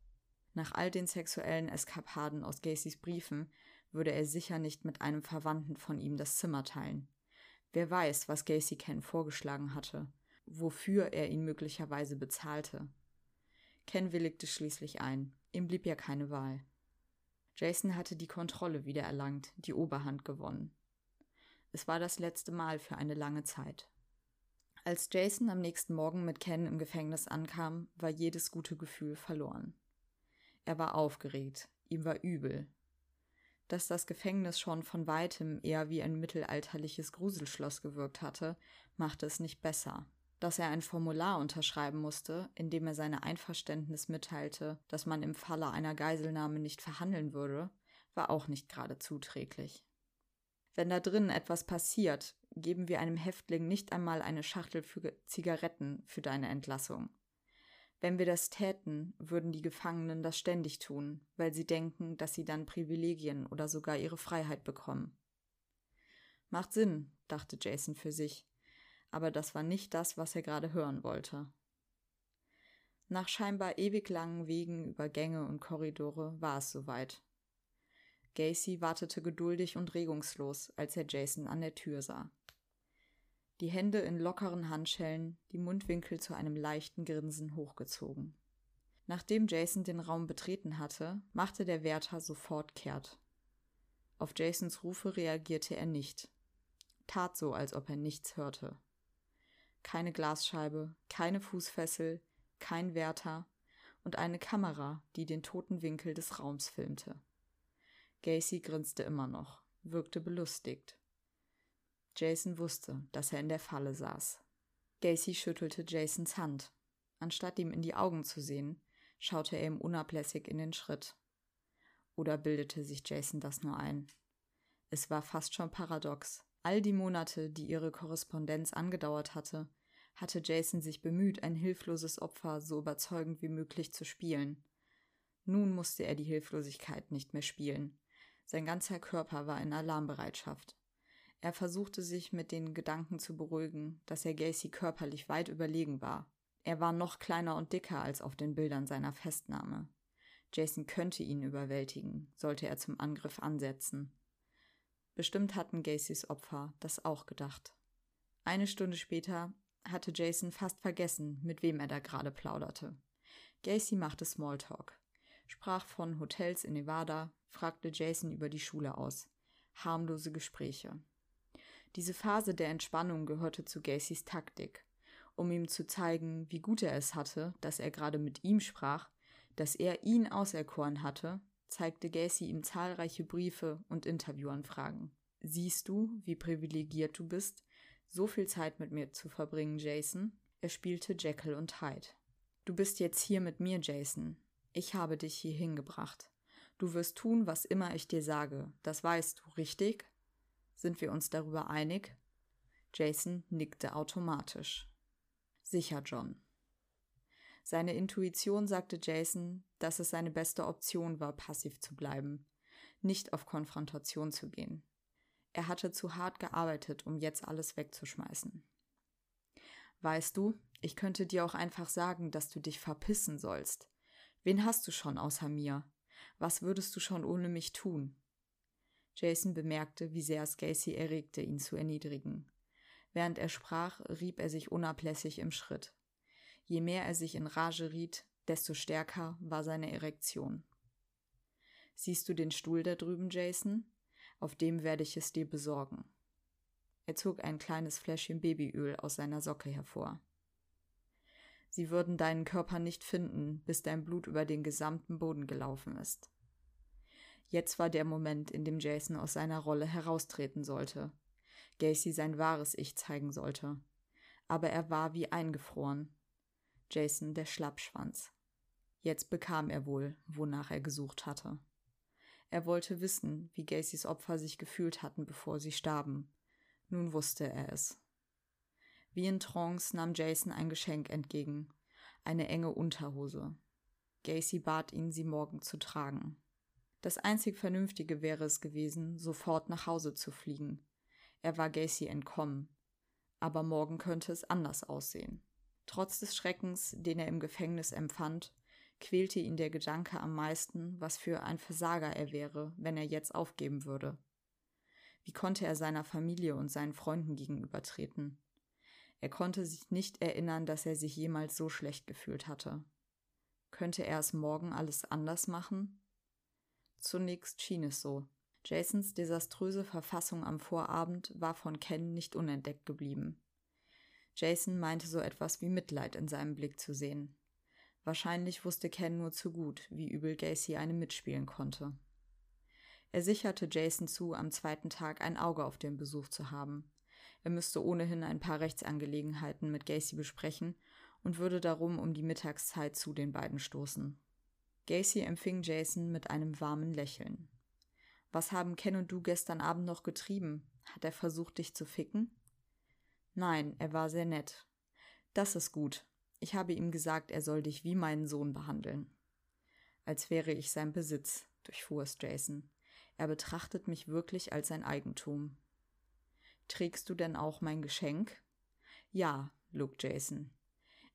Nach all den sexuellen Eskapaden aus Gacys Briefen würde er sicher nicht mit einem Verwandten von ihm das Zimmer teilen. Wer weiß, was Gacy Ken vorgeschlagen hatte, wofür er ihn möglicherweise bezahlte. Ken willigte schließlich ein, ihm blieb ja keine Wahl. Jason hatte die Kontrolle wiedererlangt, die Oberhand gewonnen. Es war das letzte Mal für eine lange Zeit. Als Jason am nächsten Morgen mit Ken im Gefängnis ankam, war jedes gute Gefühl verloren. Er war aufgeregt, ihm war übel. Dass das Gefängnis schon von weitem eher wie ein mittelalterliches Gruselschloss gewirkt hatte, machte es nicht besser. Dass er ein Formular unterschreiben musste, in dem er seine Einverständnis mitteilte, dass man im Falle einer Geiselnahme nicht verhandeln würde, war auch nicht gerade zuträglich. Wenn da drinnen etwas passiert, geben wir einem Häftling nicht einmal eine Schachtel für Zigaretten für deine Entlassung. Wenn wir das täten, würden die Gefangenen das ständig tun, weil sie denken, dass sie dann Privilegien oder sogar ihre Freiheit bekommen. Macht Sinn, dachte Jason für sich, aber das war nicht das, was er gerade hören wollte. Nach scheinbar ewig langen Wegen über Gänge und Korridore war es soweit. Gacy wartete geduldig und regungslos, als er Jason an der Tür sah. Die Hände in lockeren Handschellen, die Mundwinkel zu einem leichten Grinsen hochgezogen. Nachdem Jason den Raum betreten hatte, machte der Wärter sofort kehrt. Auf Jasons Rufe reagierte er nicht, tat so, als ob er nichts hörte. Keine Glasscheibe, keine Fußfessel, kein Wärter und eine Kamera, die den toten Winkel des Raums filmte. Gacy grinste immer noch, wirkte belustigt. Jason wusste, dass er in der Falle saß. Gacy schüttelte Jasons Hand. Anstatt ihm in die Augen zu sehen, schaute er ihm unablässig in den Schritt. Oder bildete sich Jason das nur ein? Es war fast schon paradox. All die Monate, die ihre Korrespondenz angedauert hatte, hatte Jason sich bemüht, ein hilfloses Opfer so überzeugend wie möglich zu spielen. Nun musste er die Hilflosigkeit nicht mehr spielen. Sein ganzer Körper war in Alarmbereitschaft. Er versuchte sich mit den Gedanken zu beruhigen, dass er Gacy körperlich weit überlegen war. Er war noch kleiner und dicker als auf den Bildern seiner Festnahme. Jason könnte ihn überwältigen, sollte er zum Angriff ansetzen. Bestimmt hatten Gacys Opfer das auch gedacht. Eine Stunde später hatte Jason fast vergessen, mit wem er da gerade plauderte. Gacy machte Smalltalk, sprach von Hotels in Nevada, fragte Jason über die Schule aus. Harmlose Gespräche. Diese Phase der Entspannung gehörte zu Gacys Taktik. Um ihm zu zeigen, wie gut er es hatte, dass er gerade mit ihm sprach, dass er ihn auserkoren hatte, zeigte Gacy ihm zahlreiche Briefe und Interviewanfragen. Siehst du, wie privilegiert du bist, so viel Zeit mit mir zu verbringen, Jason? Er spielte Jekyll und Hyde. Du bist jetzt hier mit mir, Jason. Ich habe dich hier hingebracht. Du wirst tun, was immer ich dir sage. Das weißt du, richtig? Sind wir uns darüber einig? Jason nickte automatisch. Sicher, John. Seine Intuition sagte Jason, dass es seine beste Option war, passiv zu bleiben, nicht auf Konfrontation zu gehen. Er hatte zu hart gearbeitet, um jetzt alles wegzuschmeißen. Weißt du, ich könnte dir auch einfach sagen, dass du dich verpissen sollst. Wen hast du schon außer mir? Was würdest du schon ohne mich tun? Jason bemerkte, wie sehr es Gacy erregte, ihn zu erniedrigen. Während er sprach, rieb er sich unablässig im Schritt. Je mehr er sich in Rage riet, desto stärker war seine Erektion. Siehst du den Stuhl da drüben, Jason? Auf dem werde ich es dir besorgen. Er zog ein kleines Fläschchen Babyöl aus seiner Socke hervor. Sie würden deinen Körper nicht finden, bis dein Blut über den gesamten Boden gelaufen ist. Jetzt war der Moment, in dem Jason aus seiner Rolle heraustreten sollte. Gacy sein wahres Ich zeigen sollte. Aber er war wie eingefroren. Jason der Schlappschwanz. Jetzt bekam er wohl, wonach er gesucht hatte. Er wollte wissen, wie Gacys Opfer sich gefühlt hatten, bevor sie starben. Nun wusste er es. Wie in Trance nahm Jason ein Geschenk entgegen, eine enge Unterhose. Gacy bat ihn, sie morgen zu tragen. Das einzig Vernünftige wäre es gewesen, sofort nach Hause zu fliegen. Er war Gacy entkommen. Aber morgen könnte es anders aussehen. Trotz des Schreckens, den er im Gefängnis empfand, quälte ihn der Gedanke am meisten, was für ein Versager er wäre, wenn er jetzt aufgeben würde. Wie konnte er seiner Familie und seinen Freunden gegenübertreten? Er konnte sich nicht erinnern, dass er sich jemals so schlecht gefühlt hatte. Könnte er es morgen alles anders machen? Zunächst schien es so. Jasons desaströse Verfassung am Vorabend war von Ken nicht unentdeckt geblieben. Jason meinte so etwas wie Mitleid in seinem Blick zu sehen. Wahrscheinlich wusste Ken nur zu gut, wie übel Gacy eine mitspielen konnte. Er sicherte Jason zu, am zweiten Tag ein Auge auf den Besuch zu haben. Er müsste ohnehin ein paar Rechtsangelegenheiten mit Gacy besprechen und würde darum um die Mittagszeit zu den beiden stoßen. Gacy empfing Jason mit einem warmen Lächeln. Was haben Ken und du gestern Abend noch getrieben? Hat er versucht, dich zu ficken? Nein, er war sehr nett. Das ist gut. Ich habe ihm gesagt, er soll dich wie meinen Sohn behandeln. Als wäre ich sein Besitz, durchfuhr es Jason. Er betrachtet mich wirklich als sein Eigentum. Trägst du denn auch mein Geschenk? Ja, log Jason.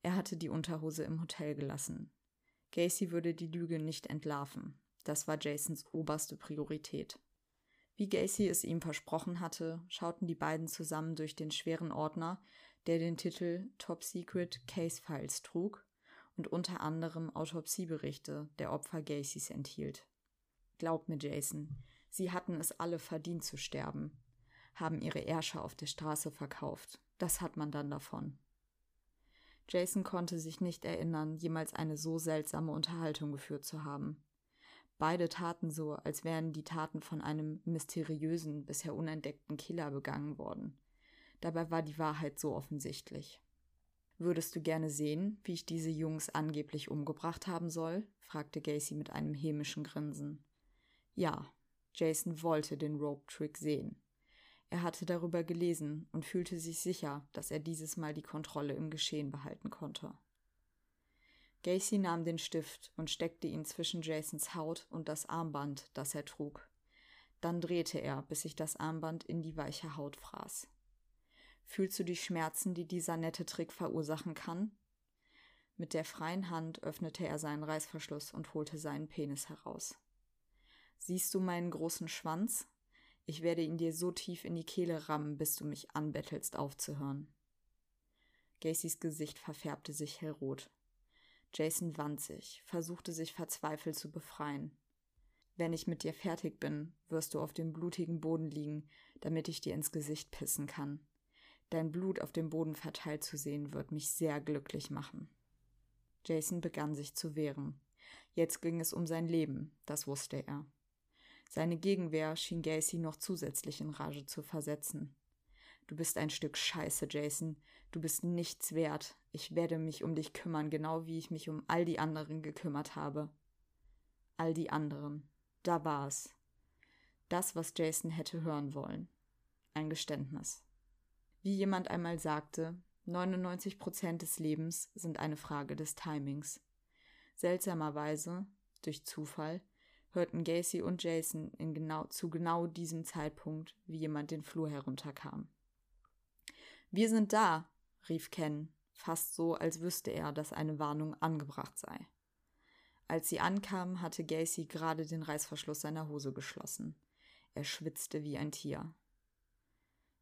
Er hatte die Unterhose im Hotel gelassen. Gacy würde die Lüge nicht entlarven. Das war Jasons oberste Priorität. Wie Gacy es ihm versprochen hatte, schauten die beiden zusammen durch den schweren Ordner, der den Titel Top Secret Case Files trug und unter anderem Autopsieberichte der Opfer Gacys enthielt. Glaub mir, Jason, sie hatten es alle verdient zu sterben, haben ihre Ärsche auf der Straße verkauft. Das hat man dann davon. Jason konnte sich nicht erinnern, jemals eine so seltsame Unterhaltung geführt zu haben. Beide taten so, als wären die Taten von einem mysteriösen, bisher unentdeckten Killer begangen worden. Dabei war die Wahrheit so offensichtlich. Würdest du gerne sehen, wie ich diese Jungs angeblich umgebracht haben soll? fragte Gacy mit einem hämischen Grinsen. Ja, Jason wollte den Rope-Trick sehen. Er hatte darüber gelesen und fühlte sich sicher, dass er dieses Mal die Kontrolle im Geschehen behalten konnte. Gacy nahm den Stift und steckte ihn zwischen Jasons Haut und das Armband, das er trug. Dann drehte er, bis sich das Armband in die weiche Haut fraß. Fühlst du die Schmerzen, die dieser nette Trick verursachen kann? Mit der freien Hand öffnete er seinen Reißverschluss und holte seinen Penis heraus. Siehst du meinen großen Schwanz? Ich werde ihn dir so tief in die Kehle rammen, bis du mich anbettelst, aufzuhören. Gacys Gesicht verfärbte sich hellrot. Jason wand sich, versuchte sich verzweifelt zu befreien. Wenn ich mit dir fertig bin, wirst du auf dem blutigen Boden liegen, damit ich dir ins Gesicht pissen kann. Dein Blut auf dem Boden verteilt zu sehen, wird mich sehr glücklich machen. Jason begann sich zu wehren. Jetzt ging es um sein Leben, das wusste er. Seine Gegenwehr schien Gacy noch zusätzlich in Rage zu versetzen. Du bist ein Stück Scheiße, Jason. Du bist nichts wert. Ich werde mich um dich kümmern, genau wie ich mich um all die anderen gekümmert habe. All die anderen. Da war es. Das, was Jason hätte hören wollen. Ein Geständnis. Wie jemand einmal sagte, 99 Prozent des Lebens sind eine Frage des Timings. Seltsamerweise, durch Zufall, hörten Gacy und Jason genau, zu genau diesem Zeitpunkt, wie jemand den Flur herunterkam. Wir sind da, rief Ken, fast so, als wüsste er, dass eine Warnung angebracht sei. Als sie ankamen, hatte Gacy gerade den Reißverschluss seiner Hose geschlossen. Er schwitzte wie ein Tier.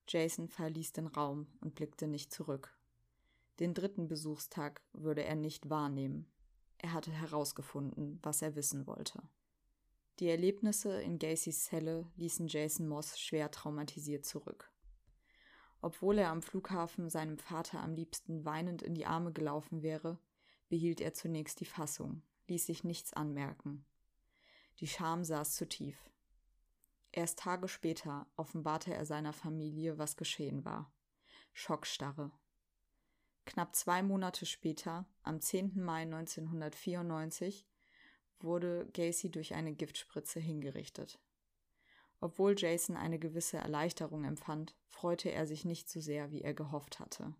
Jason verließ den Raum und blickte nicht zurück. Den dritten Besuchstag würde er nicht wahrnehmen. Er hatte herausgefunden, was er wissen wollte. Die Erlebnisse in Gacys Zelle ließen Jason Moss schwer traumatisiert zurück. Obwohl er am Flughafen seinem Vater am liebsten weinend in die Arme gelaufen wäre, behielt er zunächst die Fassung, ließ sich nichts anmerken. Die Scham saß zu tief. Erst Tage später offenbarte er seiner Familie, was geschehen war. Schockstarre. Knapp zwei Monate später, am 10. Mai 1994, wurde Gacy durch eine Giftspritze hingerichtet. Obwohl Jason eine gewisse Erleichterung empfand, freute er sich nicht so sehr, wie er gehofft hatte.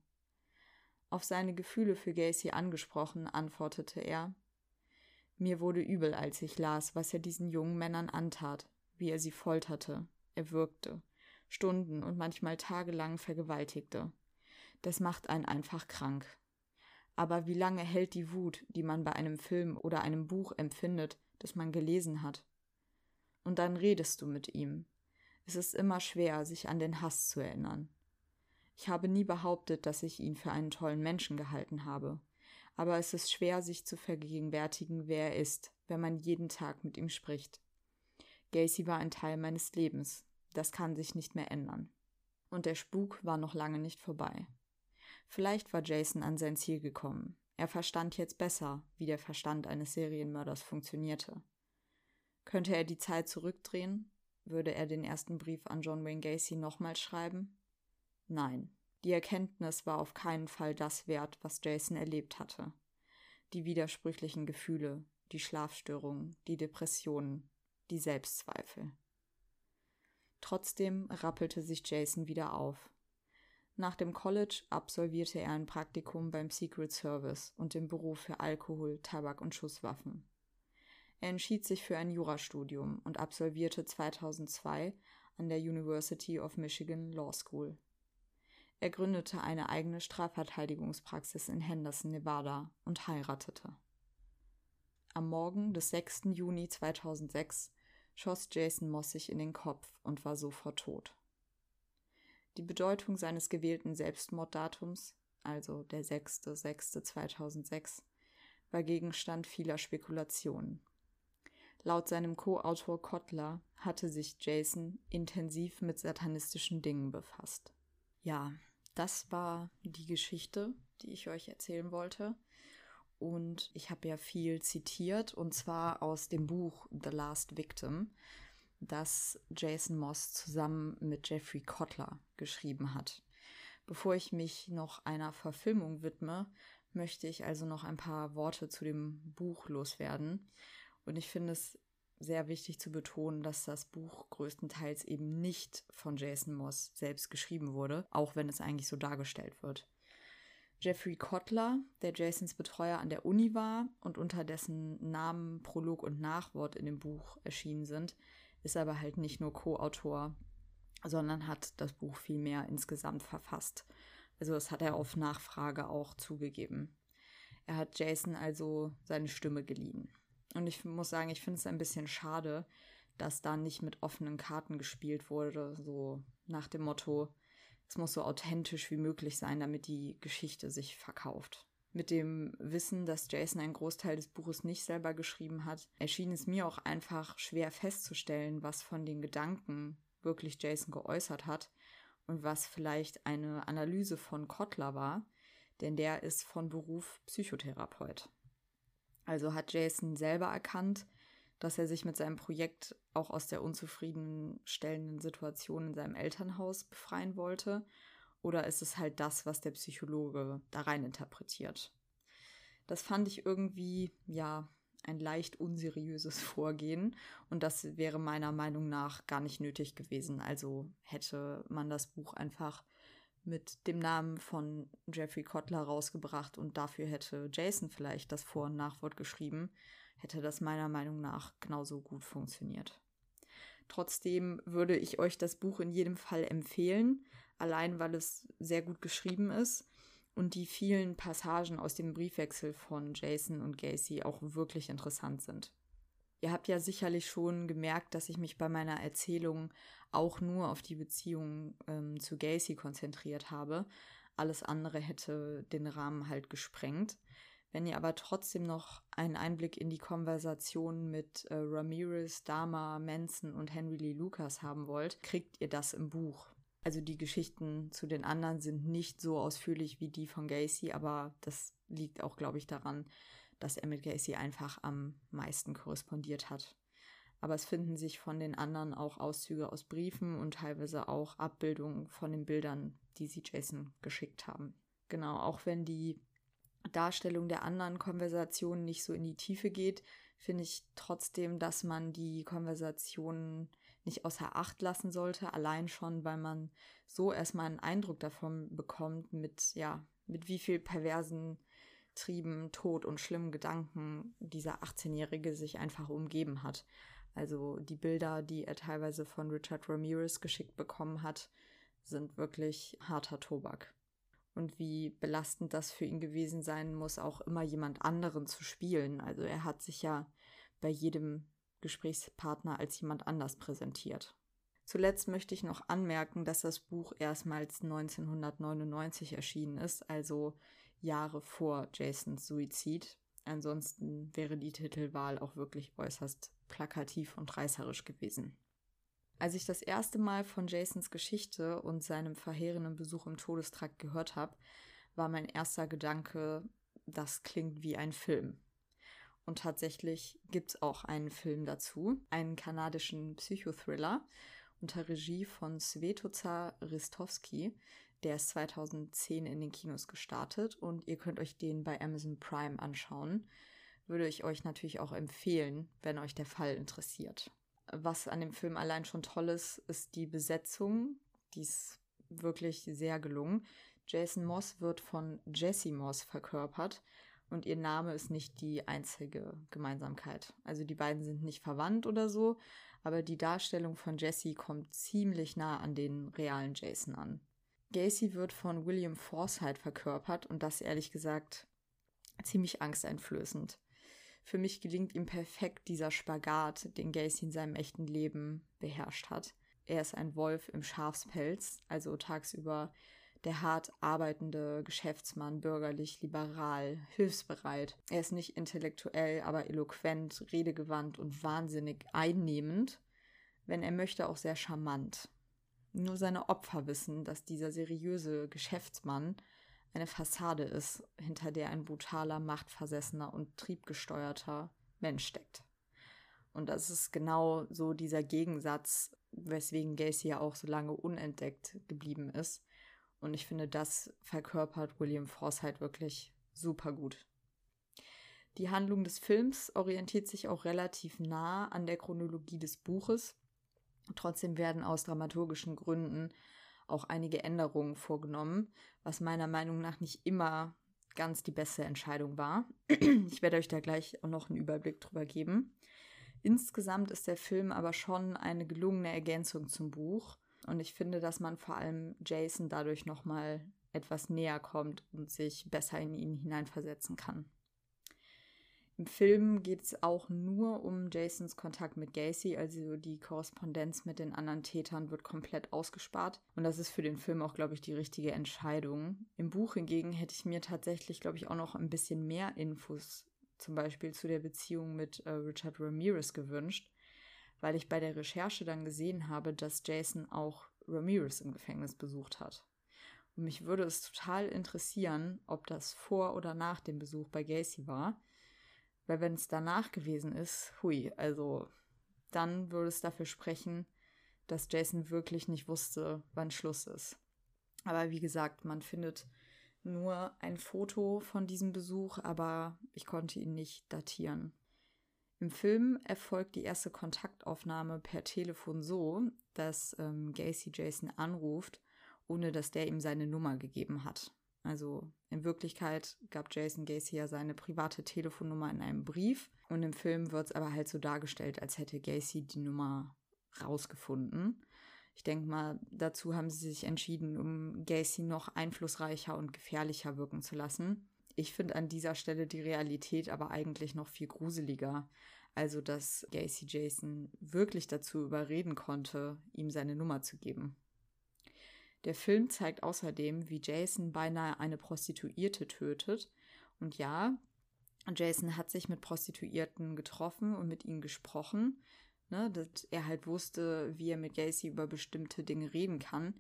Auf seine Gefühle für Gacy angesprochen, antwortete er Mir wurde übel, als ich las, was er diesen jungen Männern antat, wie er sie folterte, erwürgte, Stunden und manchmal tagelang vergewaltigte. Das macht einen einfach krank. Aber wie lange hält die Wut, die man bei einem Film oder einem Buch empfindet, das man gelesen hat? Und dann redest du mit ihm. Es ist immer schwer, sich an den Hass zu erinnern. Ich habe nie behauptet, dass ich ihn für einen tollen Menschen gehalten habe, aber es ist schwer, sich zu vergegenwärtigen, wer er ist, wenn man jeden Tag mit ihm spricht. Gacy war ein Teil meines Lebens. Das kann sich nicht mehr ändern. Und der Spuk war noch lange nicht vorbei. Vielleicht war Jason an sein Ziel gekommen. Er verstand jetzt besser, wie der Verstand eines Serienmörders funktionierte. Könnte er die Zeit zurückdrehen? Würde er den ersten Brief an John Wayne Gacy nochmal schreiben? Nein. Die Erkenntnis war auf keinen Fall das wert, was Jason erlebt hatte. Die widersprüchlichen Gefühle, die Schlafstörungen, die Depressionen, die Selbstzweifel. Trotzdem rappelte sich Jason wieder auf. Nach dem College absolvierte er ein Praktikum beim Secret Service und im Büro für Alkohol, Tabak und Schusswaffen. Er entschied sich für ein Jurastudium und absolvierte 2002 an der University of Michigan Law School. Er gründete eine eigene Strafverteidigungspraxis in Henderson, Nevada und heiratete. Am Morgen des 6. Juni 2006 schoss Jason Moss sich in den Kopf und war sofort tot. Die Bedeutung seines gewählten Selbstmorddatums, also der 6.6.2006, war Gegenstand vieler Spekulationen. Laut seinem Co-Autor Kotler hatte sich Jason intensiv mit satanistischen Dingen befasst. Ja, das war die Geschichte, die ich euch erzählen wollte. Und ich habe ja viel zitiert, und zwar aus dem Buch The Last Victim, das Jason Moss zusammen mit Jeffrey Kotler geschrieben hat. Bevor ich mich noch einer Verfilmung widme, möchte ich also noch ein paar Worte zu dem Buch loswerden. Und ich finde es sehr wichtig zu betonen, dass das Buch größtenteils eben nicht von Jason Moss selbst geschrieben wurde, auch wenn es eigentlich so dargestellt wird. Jeffrey Kotler, der Jasons Betreuer an der Uni war und unter dessen Namen, Prolog und Nachwort in dem Buch erschienen sind, ist aber halt nicht nur Co-Autor, sondern hat das Buch vielmehr insgesamt verfasst. Also das hat er auf Nachfrage auch zugegeben. Er hat Jason also seine Stimme geliehen. Und ich muss sagen, ich finde es ein bisschen schade, dass da nicht mit offenen Karten gespielt wurde, so nach dem Motto, es muss so authentisch wie möglich sein, damit die Geschichte sich verkauft. Mit dem Wissen, dass Jason einen Großteil des Buches nicht selber geschrieben hat, erschien es mir auch einfach schwer festzustellen, was von den Gedanken wirklich Jason geäußert hat und was vielleicht eine Analyse von Kotler war, denn der ist von Beruf Psychotherapeut. Also hat Jason selber erkannt, dass er sich mit seinem Projekt auch aus der unzufriedenstellenden Situation in seinem Elternhaus befreien wollte? Oder ist es halt das, was der Psychologe da rein interpretiert? Das fand ich irgendwie, ja, ein leicht unseriöses <laughs> Vorgehen und das wäre meiner Meinung nach gar nicht nötig gewesen. Also hätte man das Buch einfach mit dem Namen von Jeffrey Kotler rausgebracht und dafür hätte Jason vielleicht das Vor- und Nachwort geschrieben, hätte das meiner Meinung nach genauso gut funktioniert. Trotzdem würde ich euch das Buch in jedem Fall empfehlen, allein weil es sehr gut geschrieben ist und die vielen Passagen aus dem Briefwechsel von Jason und Gacy auch wirklich interessant sind. Ihr habt ja sicherlich schon gemerkt, dass ich mich bei meiner Erzählung auch nur auf die Beziehung ähm, zu Gacy konzentriert habe. Alles andere hätte den Rahmen halt gesprengt. Wenn ihr aber trotzdem noch einen Einblick in die Konversation mit äh, Ramirez, Dama, Manson und Henry Lee Lucas haben wollt, kriegt ihr das im Buch. Also die Geschichten zu den anderen sind nicht so ausführlich wie die von Gacy, aber das liegt auch, glaube ich, daran, dass er mit Gacy einfach am meisten korrespondiert hat. Aber es finden sich von den anderen auch Auszüge aus Briefen und teilweise auch Abbildungen von den Bildern, die sie Jason geschickt haben. Genau, auch wenn die Darstellung der anderen Konversationen nicht so in die Tiefe geht, finde ich trotzdem, dass man die Konversationen nicht außer Acht lassen sollte, allein schon, weil man so erstmal einen Eindruck davon bekommt, mit, ja, mit wie viel perversen Trieben, Tod und schlimmen Gedanken dieser 18-Jährige sich einfach umgeben hat. Also die Bilder, die er teilweise von Richard Ramirez geschickt bekommen hat, sind wirklich harter Tobak. Und wie belastend das für ihn gewesen sein muss, auch immer jemand anderen zu spielen. Also er hat sich ja bei jedem Gesprächspartner als jemand anders präsentiert. Zuletzt möchte ich noch anmerken, dass das Buch erstmals 1999 erschienen ist, also Jahre vor Jasons Suizid. Ansonsten wäre die Titelwahl auch wirklich äußerst plakativ und reißerisch gewesen. Als ich das erste Mal von Jasons Geschichte und seinem verheerenden Besuch im Todestrakt gehört habe, war mein erster Gedanke, das klingt wie ein Film. Und tatsächlich gibt es auch einen Film dazu, einen kanadischen Psychothriller unter Regie von Svetoza Ristovski. Der ist 2010 in den Kinos gestartet und ihr könnt euch den bei Amazon Prime anschauen. Würde ich euch natürlich auch empfehlen, wenn euch der Fall interessiert. Was an dem Film allein schon toll ist, ist die Besetzung. Die ist wirklich sehr gelungen. Jason Moss wird von Jessie Moss verkörpert und ihr Name ist nicht die einzige Gemeinsamkeit. Also die beiden sind nicht verwandt oder so, aber die Darstellung von Jessie kommt ziemlich nah an den realen Jason an. Gacy wird von William Forsythe verkörpert und das ehrlich gesagt ziemlich angsteinflößend. Für mich gelingt ihm perfekt dieser Spagat, den Gacy in seinem echten Leben beherrscht hat. Er ist ein Wolf im Schafspelz, also tagsüber der hart arbeitende Geschäftsmann, bürgerlich, liberal, hilfsbereit. Er ist nicht intellektuell, aber eloquent, redegewandt und wahnsinnig einnehmend. Wenn er möchte, auch sehr charmant. Nur seine Opfer wissen, dass dieser seriöse Geschäftsmann eine Fassade ist, hinter der ein brutaler, machtversessener und triebgesteuerter Mensch steckt. Und das ist genau so dieser Gegensatz, weswegen Gacy ja auch so lange unentdeckt geblieben ist Und ich finde, das verkörpert William Forsythe wirklich super gut. Die Handlung des Films orientiert sich auch relativ nah an der Chronologie des Buches. Trotzdem werden aus dramaturgischen Gründen auch einige Änderungen vorgenommen, was meiner Meinung nach nicht immer ganz die beste Entscheidung war. Ich werde euch da gleich auch noch einen Überblick drüber geben. Insgesamt ist der Film aber schon eine gelungene Ergänzung zum Buch und ich finde, dass man vor allem Jason dadurch nochmal etwas näher kommt und sich besser in ihn hineinversetzen kann. Im Film geht es auch nur um Jasons Kontakt mit Gacy, also die Korrespondenz mit den anderen Tätern wird komplett ausgespart. Und das ist für den Film auch, glaube ich, die richtige Entscheidung. Im Buch hingegen hätte ich mir tatsächlich, glaube ich, auch noch ein bisschen mehr Infos, zum Beispiel zu der Beziehung mit äh, Richard Ramirez gewünscht, weil ich bei der Recherche dann gesehen habe, dass Jason auch Ramirez im Gefängnis besucht hat. Und mich würde es total interessieren, ob das vor oder nach dem Besuch bei Gacy war weil wenn es danach gewesen ist, hui, also dann würde es dafür sprechen, dass Jason wirklich nicht wusste, wann Schluss ist. Aber wie gesagt, man findet nur ein Foto von diesem Besuch, aber ich konnte ihn nicht datieren. Im Film erfolgt die erste Kontaktaufnahme per Telefon so, dass ähm, Gacy Jason anruft, ohne dass der ihm seine Nummer gegeben hat. Also in Wirklichkeit gab Jason Gacy ja seine private Telefonnummer in einem Brief und im Film wird es aber halt so dargestellt, als hätte Gacy die Nummer rausgefunden. Ich denke mal, dazu haben sie sich entschieden, um Gacy noch einflussreicher und gefährlicher wirken zu lassen. Ich finde an dieser Stelle die Realität aber eigentlich noch viel gruseliger. Also, dass Gacy Jason wirklich dazu überreden konnte, ihm seine Nummer zu geben. Der Film zeigt außerdem, wie Jason beinahe eine Prostituierte tötet. Und ja, Jason hat sich mit Prostituierten getroffen und mit ihnen gesprochen, ne, dass er halt wusste, wie er mit Gacy über bestimmte Dinge reden kann.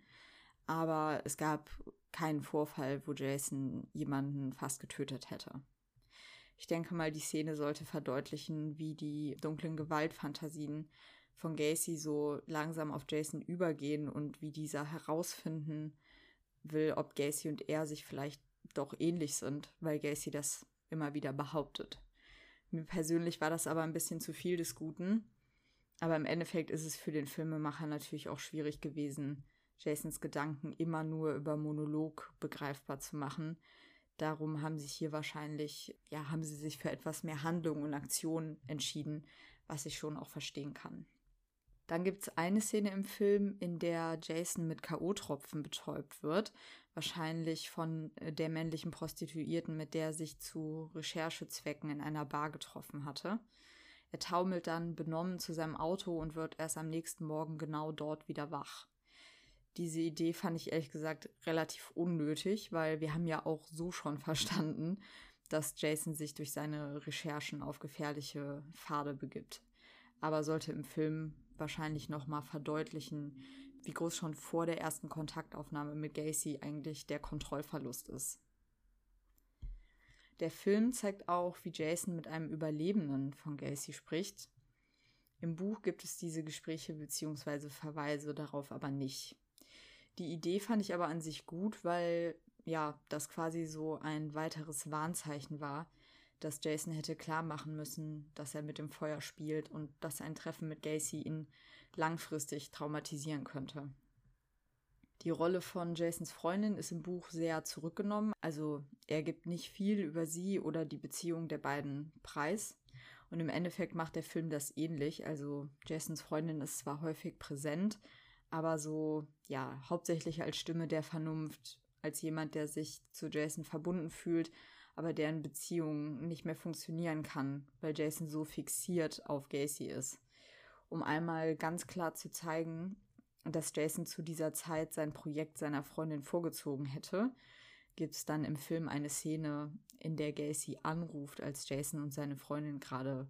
Aber es gab keinen Vorfall, wo Jason jemanden fast getötet hätte. Ich denke mal, die Szene sollte verdeutlichen, wie die dunklen Gewaltfantasien von Gacy so langsam auf Jason übergehen und wie dieser herausfinden will, ob Gacy und er sich vielleicht doch ähnlich sind, weil Gacy das immer wieder behauptet. Mir persönlich war das aber ein bisschen zu viel des Guten. Aber im Endeffekt ist es für den Filmemacher natürlich auch schwierig gewesen, Jasons Gedanken immer nur über Monolog begreifbar zu machen. Darum haben sich hier wahrscheinlich, ja, haben sie sich für etwas mehr Handlung und Aktion entschieden, was ich schon auch verstehen kann. Dann gibt es eine Szene im Film, in der Jason mit K.O.-Tropfen betäubt wird. Wahrscheinlich von äh, der männlichen Prostituierten, mit der er sich zu Recherchezwecken in einer Bar getroffen hatte. Er taumelt dann benommen zu seinem Auto und wird erst am nächsten Morgen genau dort wieder wach. Diese Idee fand ich ehrlich gesagt relativ unnötig, weil wir haben ja auch so schon verstanden, dass Jason sich durch seine Recherchen auf gefährliche Pfade begibt. Aber sollte im Film wahrscheinlich nochmal verdeutlichen, wie groß schon vor der ersten Kontaktaufnahme mit Gacy eigentlich der Kontrollverlust ist. Der Film zeigt auch, wie Jason mit einem Überlebenden von Gacy spricht. Im Buch gibt es diese Gespräche bzw. Verweise darauf aber nicht. Die Idee fand ich aber an sich gut, weil ja, das quasi so ein weiteres Warnzeichen war, dass Jason hätte klar machen müssen, dass er mit dem Feuer spielt und dass ein Treffen mit Gacy ihn langfristig traumatisieren könnte. Die Rolle von Jasons Freundin ist im Buch sehr zurückgenommen, also er gibt nicht viel über sie oder die Beziehung der beiden preis. Und im Endeffekt macht der Film das ähnlich. Also Jasons Freundin ist zwar häufig präsent, aber so, ja, hauptsächlich als Stimme der Vernunft, als jemand, der sich zu Jason verbunden fühlt aber deren Beziehung nicht mehr funktionieren kann, weil Jason so fixiert auf Gacy ist. Um einmal ganz klar zu zeigen, dass Jason zu dieser Zeit sein Projekt seiner Freundin vorgezogen hätte, gibt es dann im Film eine Szene, in der Gacy anruft, als Jason und seine Freundin gerade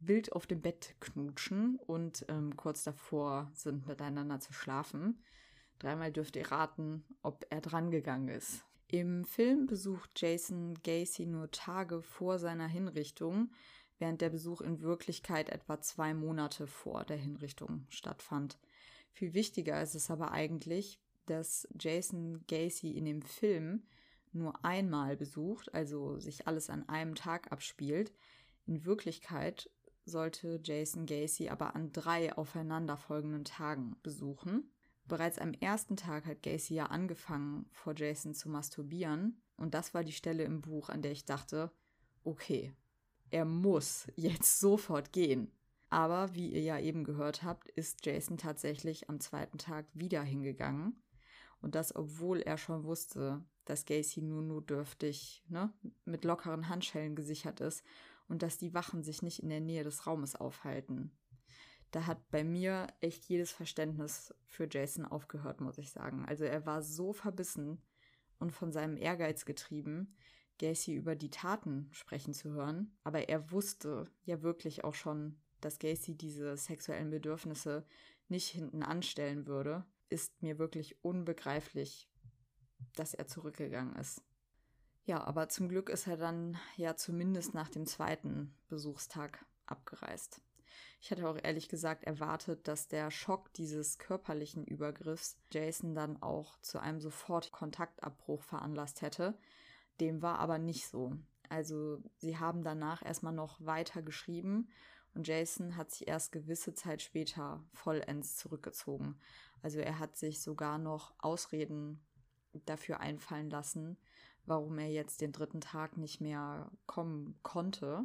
wild auf dem Bett knutschen und ähm, kurz davor sind, miteinander zu schlafen. Dreimal dürft ihr raten, ob er drangegangen ist. Im Film besucht Jason Gacy nur Tage vor seiner Hinrichtung, während der Besuch in Wirklichkeit etwa zwei Monate vor der Hinrichtung stattfand. Viel wichtiger ist es aber eigentlich, dass Jason Gacy in dem Film nur einmal besucht, also sich alles an einem Tag abspielt. In Wirklichkeit sollte Jason Gacy aber an drei aufeinanderfolgenden Tagen besuchen. Bereits am ersten Tag hat Gacy ja angefangen, vor Jason zu masturbieren. Und das war die Stelle im Buch, an der ich dachte, okay, er muss jetzt <laughs> sofort gehen. Aber wie ihr ja eben gehört habt, ist Jason tatsächlich am zweiten Tag wieder hingegangen. Und das, obwohl er schon wusste, dass Gacy nur notdürftig ne, mit lockeren Handschellen gesichert ist und dass die Wachen sich nicht in der Nähe des Raumes aufhalten. Da hat bei mir echt jedes Verständnis für Jason aufgehört, muss ich sagen. Also er war so verbissen und von seinem Ehrgeiz getrieben, Gacy über die Taten sprechen zu hören. Aber er wusste ja wirklich auch schon, dass Gacy diese sexuellen Bedürfnisse nicht hinten anstellen würde. Ist mir wirklich unbegreiflich, dass er zurückgegangen ist. Ja, aber zum Glück ist er dann ja zumindest nach dem zweiten Besuchstag abgereist. Ich hatte auch ehrlich gesagt erwartet, dass der Schock dieses körperlichen Übergriffs Jason dann auch zu einem sofort Kontaktabbruch veranlasst hätte. Dem war aber nicht so. Also sie haben danach erstmal noch weiter geschrieben und Jason hat sich erst gewisse Zeit später vollends zurückgezogen. Also er hat sich sogar noch Ausreden dafür einfallen lassen, warum er jetzt den dritten Tag nicht mehr kommen konnte,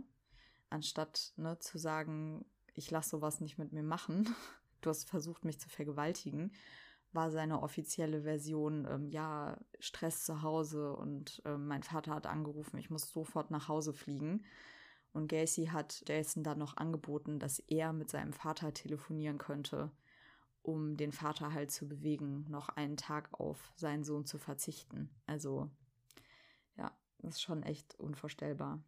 anstatt ne, zu sagen, ich lasse sowas nicht mit mir machen. <laughs> Du hast versucht, mich zu vergewaltigen, war seine offizielle Version, ähm, ja, Stress zu Hause und ähm, mein Vater hat angerufen, ich muss sofort nach Hause fliegen. Und Gacy hat Jason dann noch angeboten, dass er mit seinem Vater telefonieren könnte, um den Vater halt zu bewegen, noch einen Tag auf seinen Sohn zu verzichten. Also das ist schon echt unvorstellbar.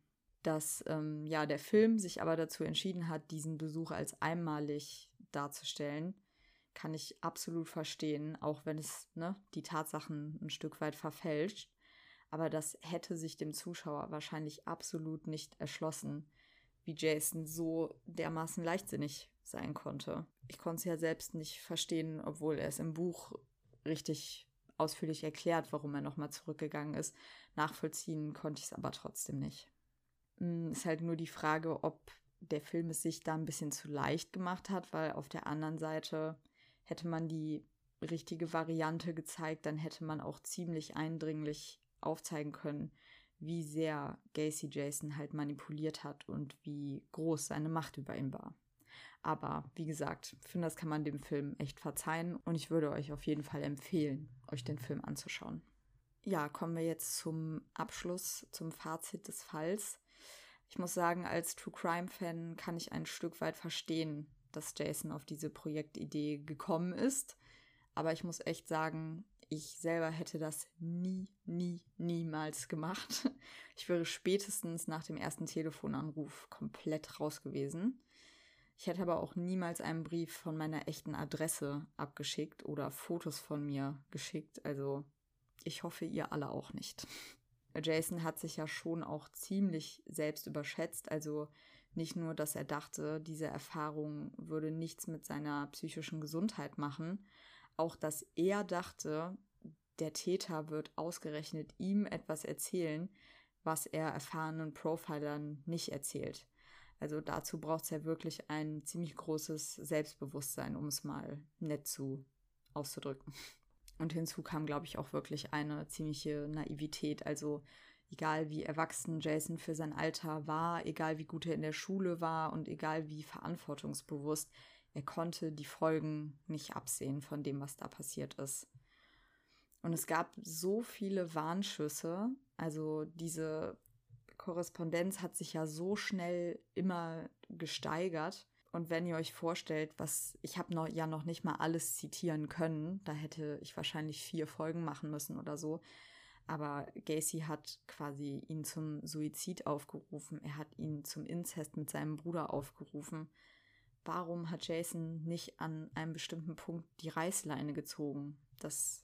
Dass ähm, ja der Film sich aber dazu entschieden hat, diesen Besuch als einmalig darzustellen, kann ich absolut verstehen, auch wenn es ne, die Tatsachen ein Stück weit verfälscht. Aber das hätte sich dem Zuschauer wahrscheinlich absolut nicht erschlossen, wie Jason so dermaßen leichtsinnig sein konnte. Ich konnte es ja selbst nicht verstehen, obwohl er es im Buch richtig ausführlich erklärt, warum er nochmal zurückgegangen ist. Nachvollziehen konnte ich es aber trotzdem nicht. Hm, ist halt nur die Frage, ob der Film es sich da ein bisschen zu leicht gemacht hat, weil auf der anderen Seite hätte man die richtige Variante gezeigt, dann hätte man auch ziemlich eindringlich aufzeigen können, wie sehr Gacy Jason halt manipuliert hat und wie groß seine Macht über ihn war. Aber wie gesagt, ich finde, das kann man dem Film echt verzeihen und ich würde euch auf jeden Fall empfehlen, euch den Film anzuschauen. Ja, kommen wir jetzt zum Abschluss, zum Fazit des Falls. Ich muss sagen, als True Crime-Fan kann ich ein Stück weit verstehen, dass Jason auf diese Projektidee gekommen ist. Aber ich muss echt sagen, ich selber hätte das nie, nie, niemals gemacht. <laughs> Ich wäre spätestens nach dem ersten Telefonanruf komplett raus gewesen. Ich hätte aber auch niemals einen Brief von meiner echten Adresse abgeschickt oder Fotos von mir geschickt. Also ich hoffe, ihr alle auch nicht. <laughs> Jason hat sich ja schon auch ziemlich selbst überschätzt. Also nicht nur, dass er dachte, diese Erfahrung würde nichts mit seiner psychischen Gesundheit machen, auch dass er dachte, der Täter wird ausgerechnet ihm etwas erzählen, was er erfahrenen Profilern nicht erzählt. Also dazu braucht es ja wirklich ein ziemlich großes Selbstbewusstsein, um es mal nett zu auszudrücken. Und hinzu kam, glaube ich, auch wirklich eine ziemliche Naivität. Also egal wie erwachsen Jason für sein Alter war, egal wie gut er in der Schule war und egal wie verantwortungsbewusst, er konnte die Folgen nicht absehen von dem, was da passiert ist. Und es gab so viele Warnschüsse, also diese Korrespondenz hat sich ja so schnell immer gesteigert. Und wenn ihr euch vorstellt, was ich habe noch, ja noch nicht mal alles zitieren können, da hätte ich wahrscheinlich vier Folgen machen müssen oder so. Aber Gacy hat quasi ihn zum Suizid aufgerufen. Er hat ihn zum Inzest mit seinem Bruder aufgerufen. Warum hat Jason nicht an einem bestimmten Punkt die Reißleine gezogen? Das,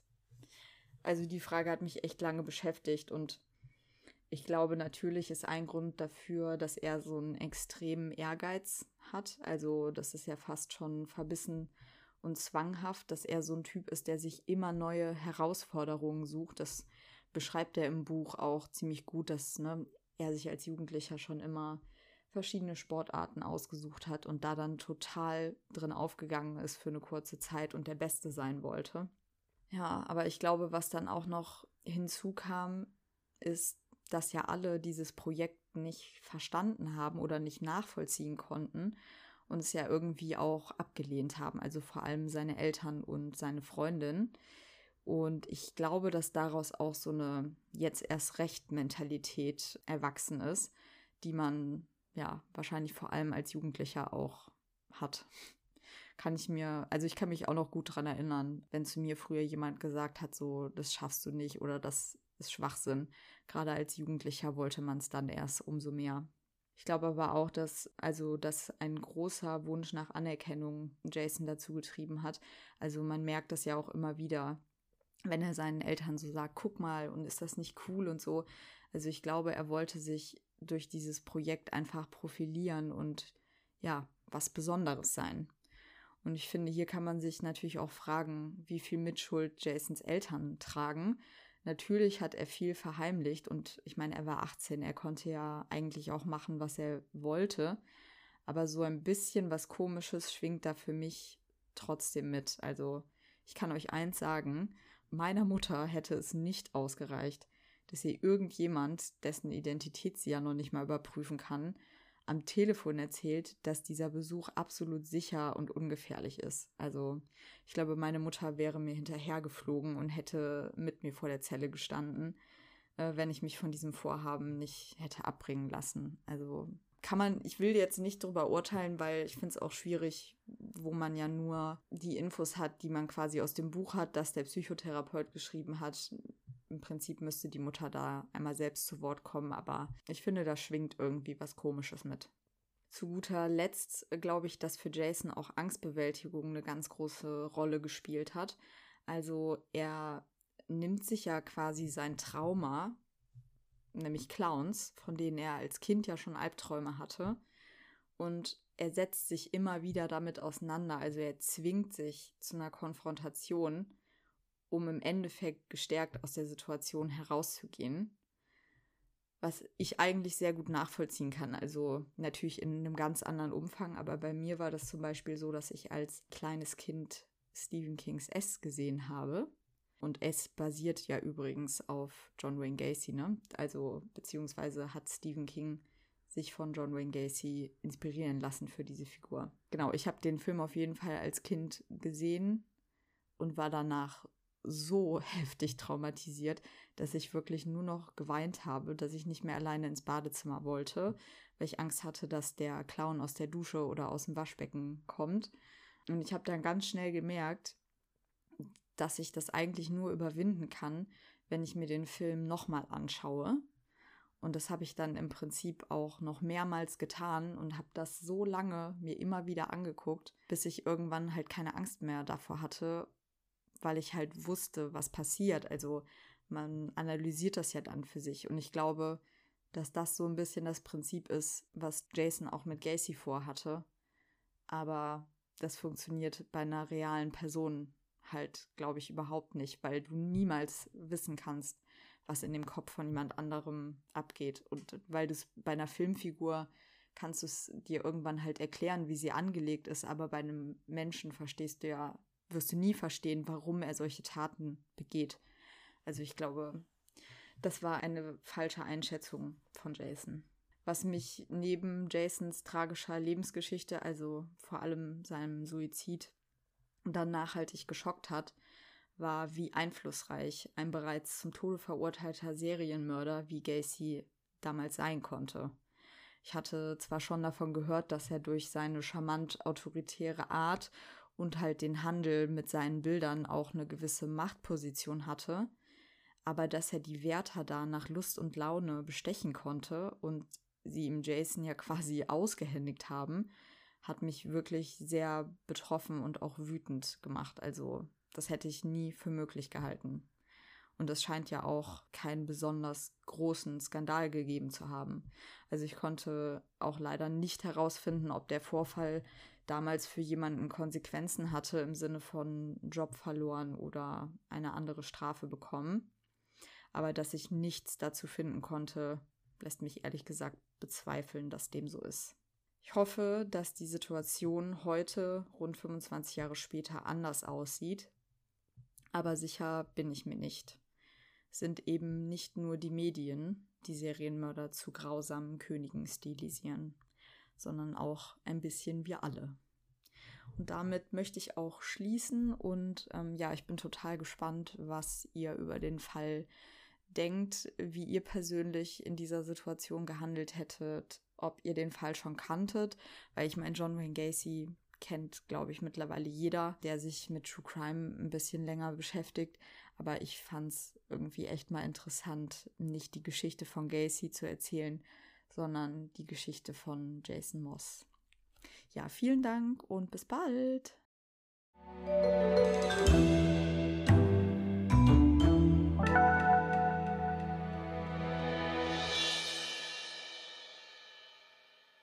also die Frage hat mich echt lange beschäftigt und ich glaube, natürlich ist ein Grund dafür, dass er so einen extremen Ehrgeiz hat. Also, das ist ja fast schon verbissen und zwanghaft, dass er so ein Typ ist, der sich immer neue Herausforderungen sucht. Das beschreibt er im Buch auch ziemlich gut, dass ne, er sich als Jugendlicher schon immer verschiedene Sportarten ausgesucht hat und da dann total drin aufgegangen ist für eine kurze Zeit und der Beste sein wollte. Ja, aber ich glaube, was dann auch noch hinzukam, ist, dass ja alle dieses Projekt nicht verstanden haben oder nicht nachvollziehen konnten und es ja irgendwie auch abgelehnt haben, also vor allem seine Eltern und seine Freundin. Und ich glaube, dass daraus auch so eine jetzt erst recht Mentalität erwachsen ist, die man ja wahrscheinlich vor allem als Jugendlicher auch hat. Kann ich mir, also ich kann mich auch noch gut daran erinnern, wenn zu mir früher jemand gesagt hat, so, das schaffst du nicht oder das ist Schwachsinn. Gerade als Jugendlicher wollte man es dann erst umso mehr. Ich glaube aber auch, dass also dass ein großer Wunsch nach Anerkennung Jason dazu getrieben hat. Also man merkt das ja auch immer wieder, wenn er seinen Eltern so sagt, guck mal, und ist das nicht cool und so. Also ich glaube, er wollte sich durch dieses Projekt einfach profilieren und ja, was Besonderes sein. Und ich finde, hier kann man sich natürlich auch fragen, wie viel Mitschuld Jasons Eltern tragen, Natürlich hat er viel verheimlicht und ich meine, er war 18, er konnte ja eigentlich auch machen, was er wollte. Aber so ein bisschen was Komisches schwingt da für mich trotzdem mit. Also ich kann euch eins sagen, meiner Mutter hätte es nicht ausgereicht, dass ihr irgendjemand, dessen Identität sie ja noch nicht mal überprüfen kann, am Telefon erzählt, dass dieser Besuch absolut sicher und ungefährlich ist. Also ich glaube, meine Mutter wäre mir hinterhergeflogen und hätte mit mir vor der Zelle gestanden, äh, wenn ich mich von diesem Vorhaben nicht hätte abbringen lassen. Also kann man, ich will jetzt nicht darüber urteilen, weil ich finde es auch schwierig, wo man ja nur die Infos hat, die man quasi aus dem Buch hat, das der Psychotherapeut geschrieben hat im Prinzip müsste die Mutter da einmal selbst zu Wort kommen, aber ich finde, da schwingt irgendwie was Komisches mit. Zu guter Letzt glaube ich, dass für Jason auch Angstbewältigung eine ganz große Rolle gespielt hat. Also er nimmt sich ja quasi sein Trauma, nämlich Clowns, von denen er als Kind ja schon Albträume hatte, und er setzt sich immer wieder damit auseinander. Also er zwingt sich zu einer Konfrontation um im Endeffekt gestärkt aus der Situation herauszugehen. Was ich eigentlich sehr gut nachvollziehen kann. Also natürlich in einem ganz anderen Umfang, aber bei mir war das zum Beispiel so, dass ich als kleines Kind Stephen Kings S gesehen habe. Und S basiert ja übrigens auf John Wayne Gacy, ne? Also, beziehungsweise hat Stephen King sich von John Wayne Gacy inspirieren lassen für diese Figur. Genau, ich habe den Film auf jeden Fall als Kind gesehen und war danach so heftig traumatisiert, dass ich wirklich nur noch geweint habe, dass ich nicht mehr alleine ins Badezimmer wollte, weil ich Angst hatte, dass der Clown aus der Dusche oder aus dem Waschbecken kommt. Und ich habe dann ganz schnell gemerkt, dass ich das eigentlich nur überwinden kann, wenn ich mir den Film nochmal anschaue. Und das habe ich dann im Prinzip auch noch mehrmals getan und habe das so lange mir immer wieder angeguckt, bis ich irgendwann halt keine Angst mehr davor hatte weil ich halt wusste, was passiert. Also man analysiert das ja dann für sich. Und ich glaube, dass das so ein bisschen das Prinzip ist, was Jason auch mit Gacy vorhatte. Aber das funktioniert bei einer realen Person halt, glaube ich, überhaupt nicht, weil du niemals wissen kannst, was in dem Kopf von jemand anderem abgeht. Und weil du es bei einer Filmfigur kannst du es dir irgendwann halt erklären, wie sie angelegt ist, aber bei einem Menschen verstehst du ja wirst du nie verstehen, warum er solche Taten begeht. Also ich glaube, das war eine falsche Einschätzung von Jason. Was mich neben Jasons tragischer Lebensgeschichte, also vor allem seinem Suizid, dann nachhaltig geschockt hat, war, wie einflussreich ein bereits zum Tode verurteilter Serienmörder wie Gacy damals sein konnte. Ich hatte zwar schon davon gehört, dass er durch seine charmant autoritäre Art und halt den Handel mit seinen Bildern auch eine gewisse Machtposition hatte, aber dass er die Wärter da nach Lust und Laune bestechen konnte und sie ihm Jason ja quasi ausgehändigt haben, hat mich wirklich sehr betroffen und auch wütend gemacht. Also das hätte ich nie für möglich gehalten. Und es scheint ja auch keinen besonders großen Skandal gegeben zu haben. Also ich konnte auch leider nicht herausfinden, ob der Vorfall damals für jemanden Konsequenzen hatte im Sinne von Job verloren oder eine andere Strafe bekommen. Aber dass ich nichts dazu finden konnte, lässt mich ehrlich gesagt bezweifeln, dass dem so ist. Ich hoffe, dass die Situation heute, rund 25 Jahre später, anders aussieht. Aber sicher bin ich mir nicht. Es sind eben nicht nur die Medien, die Serienmörder zu grausamen Königen stilisieren, sondern auch ein bisschen wir alle. Und damit möchte ich auch schließen und ähm, ja, ich bin total gespannt, was ihr über den Fall denkt, wie ihr persönlich in dieser Situation gehandelt hättet, ob ihr den Fall schon kanntet, weil ich meine, John Wayne Gacy kennt, glaube ich, mittlerweile jeder, der sich mit True Crime ein bisschen länger beschäftigt. Aber ich fand es irgendwie echt mal interessant, nicht die Geschichte von Gacy zu erzählen, sondern die Geschichte von Jason Moss. Ja, vielen Dank und bis bald.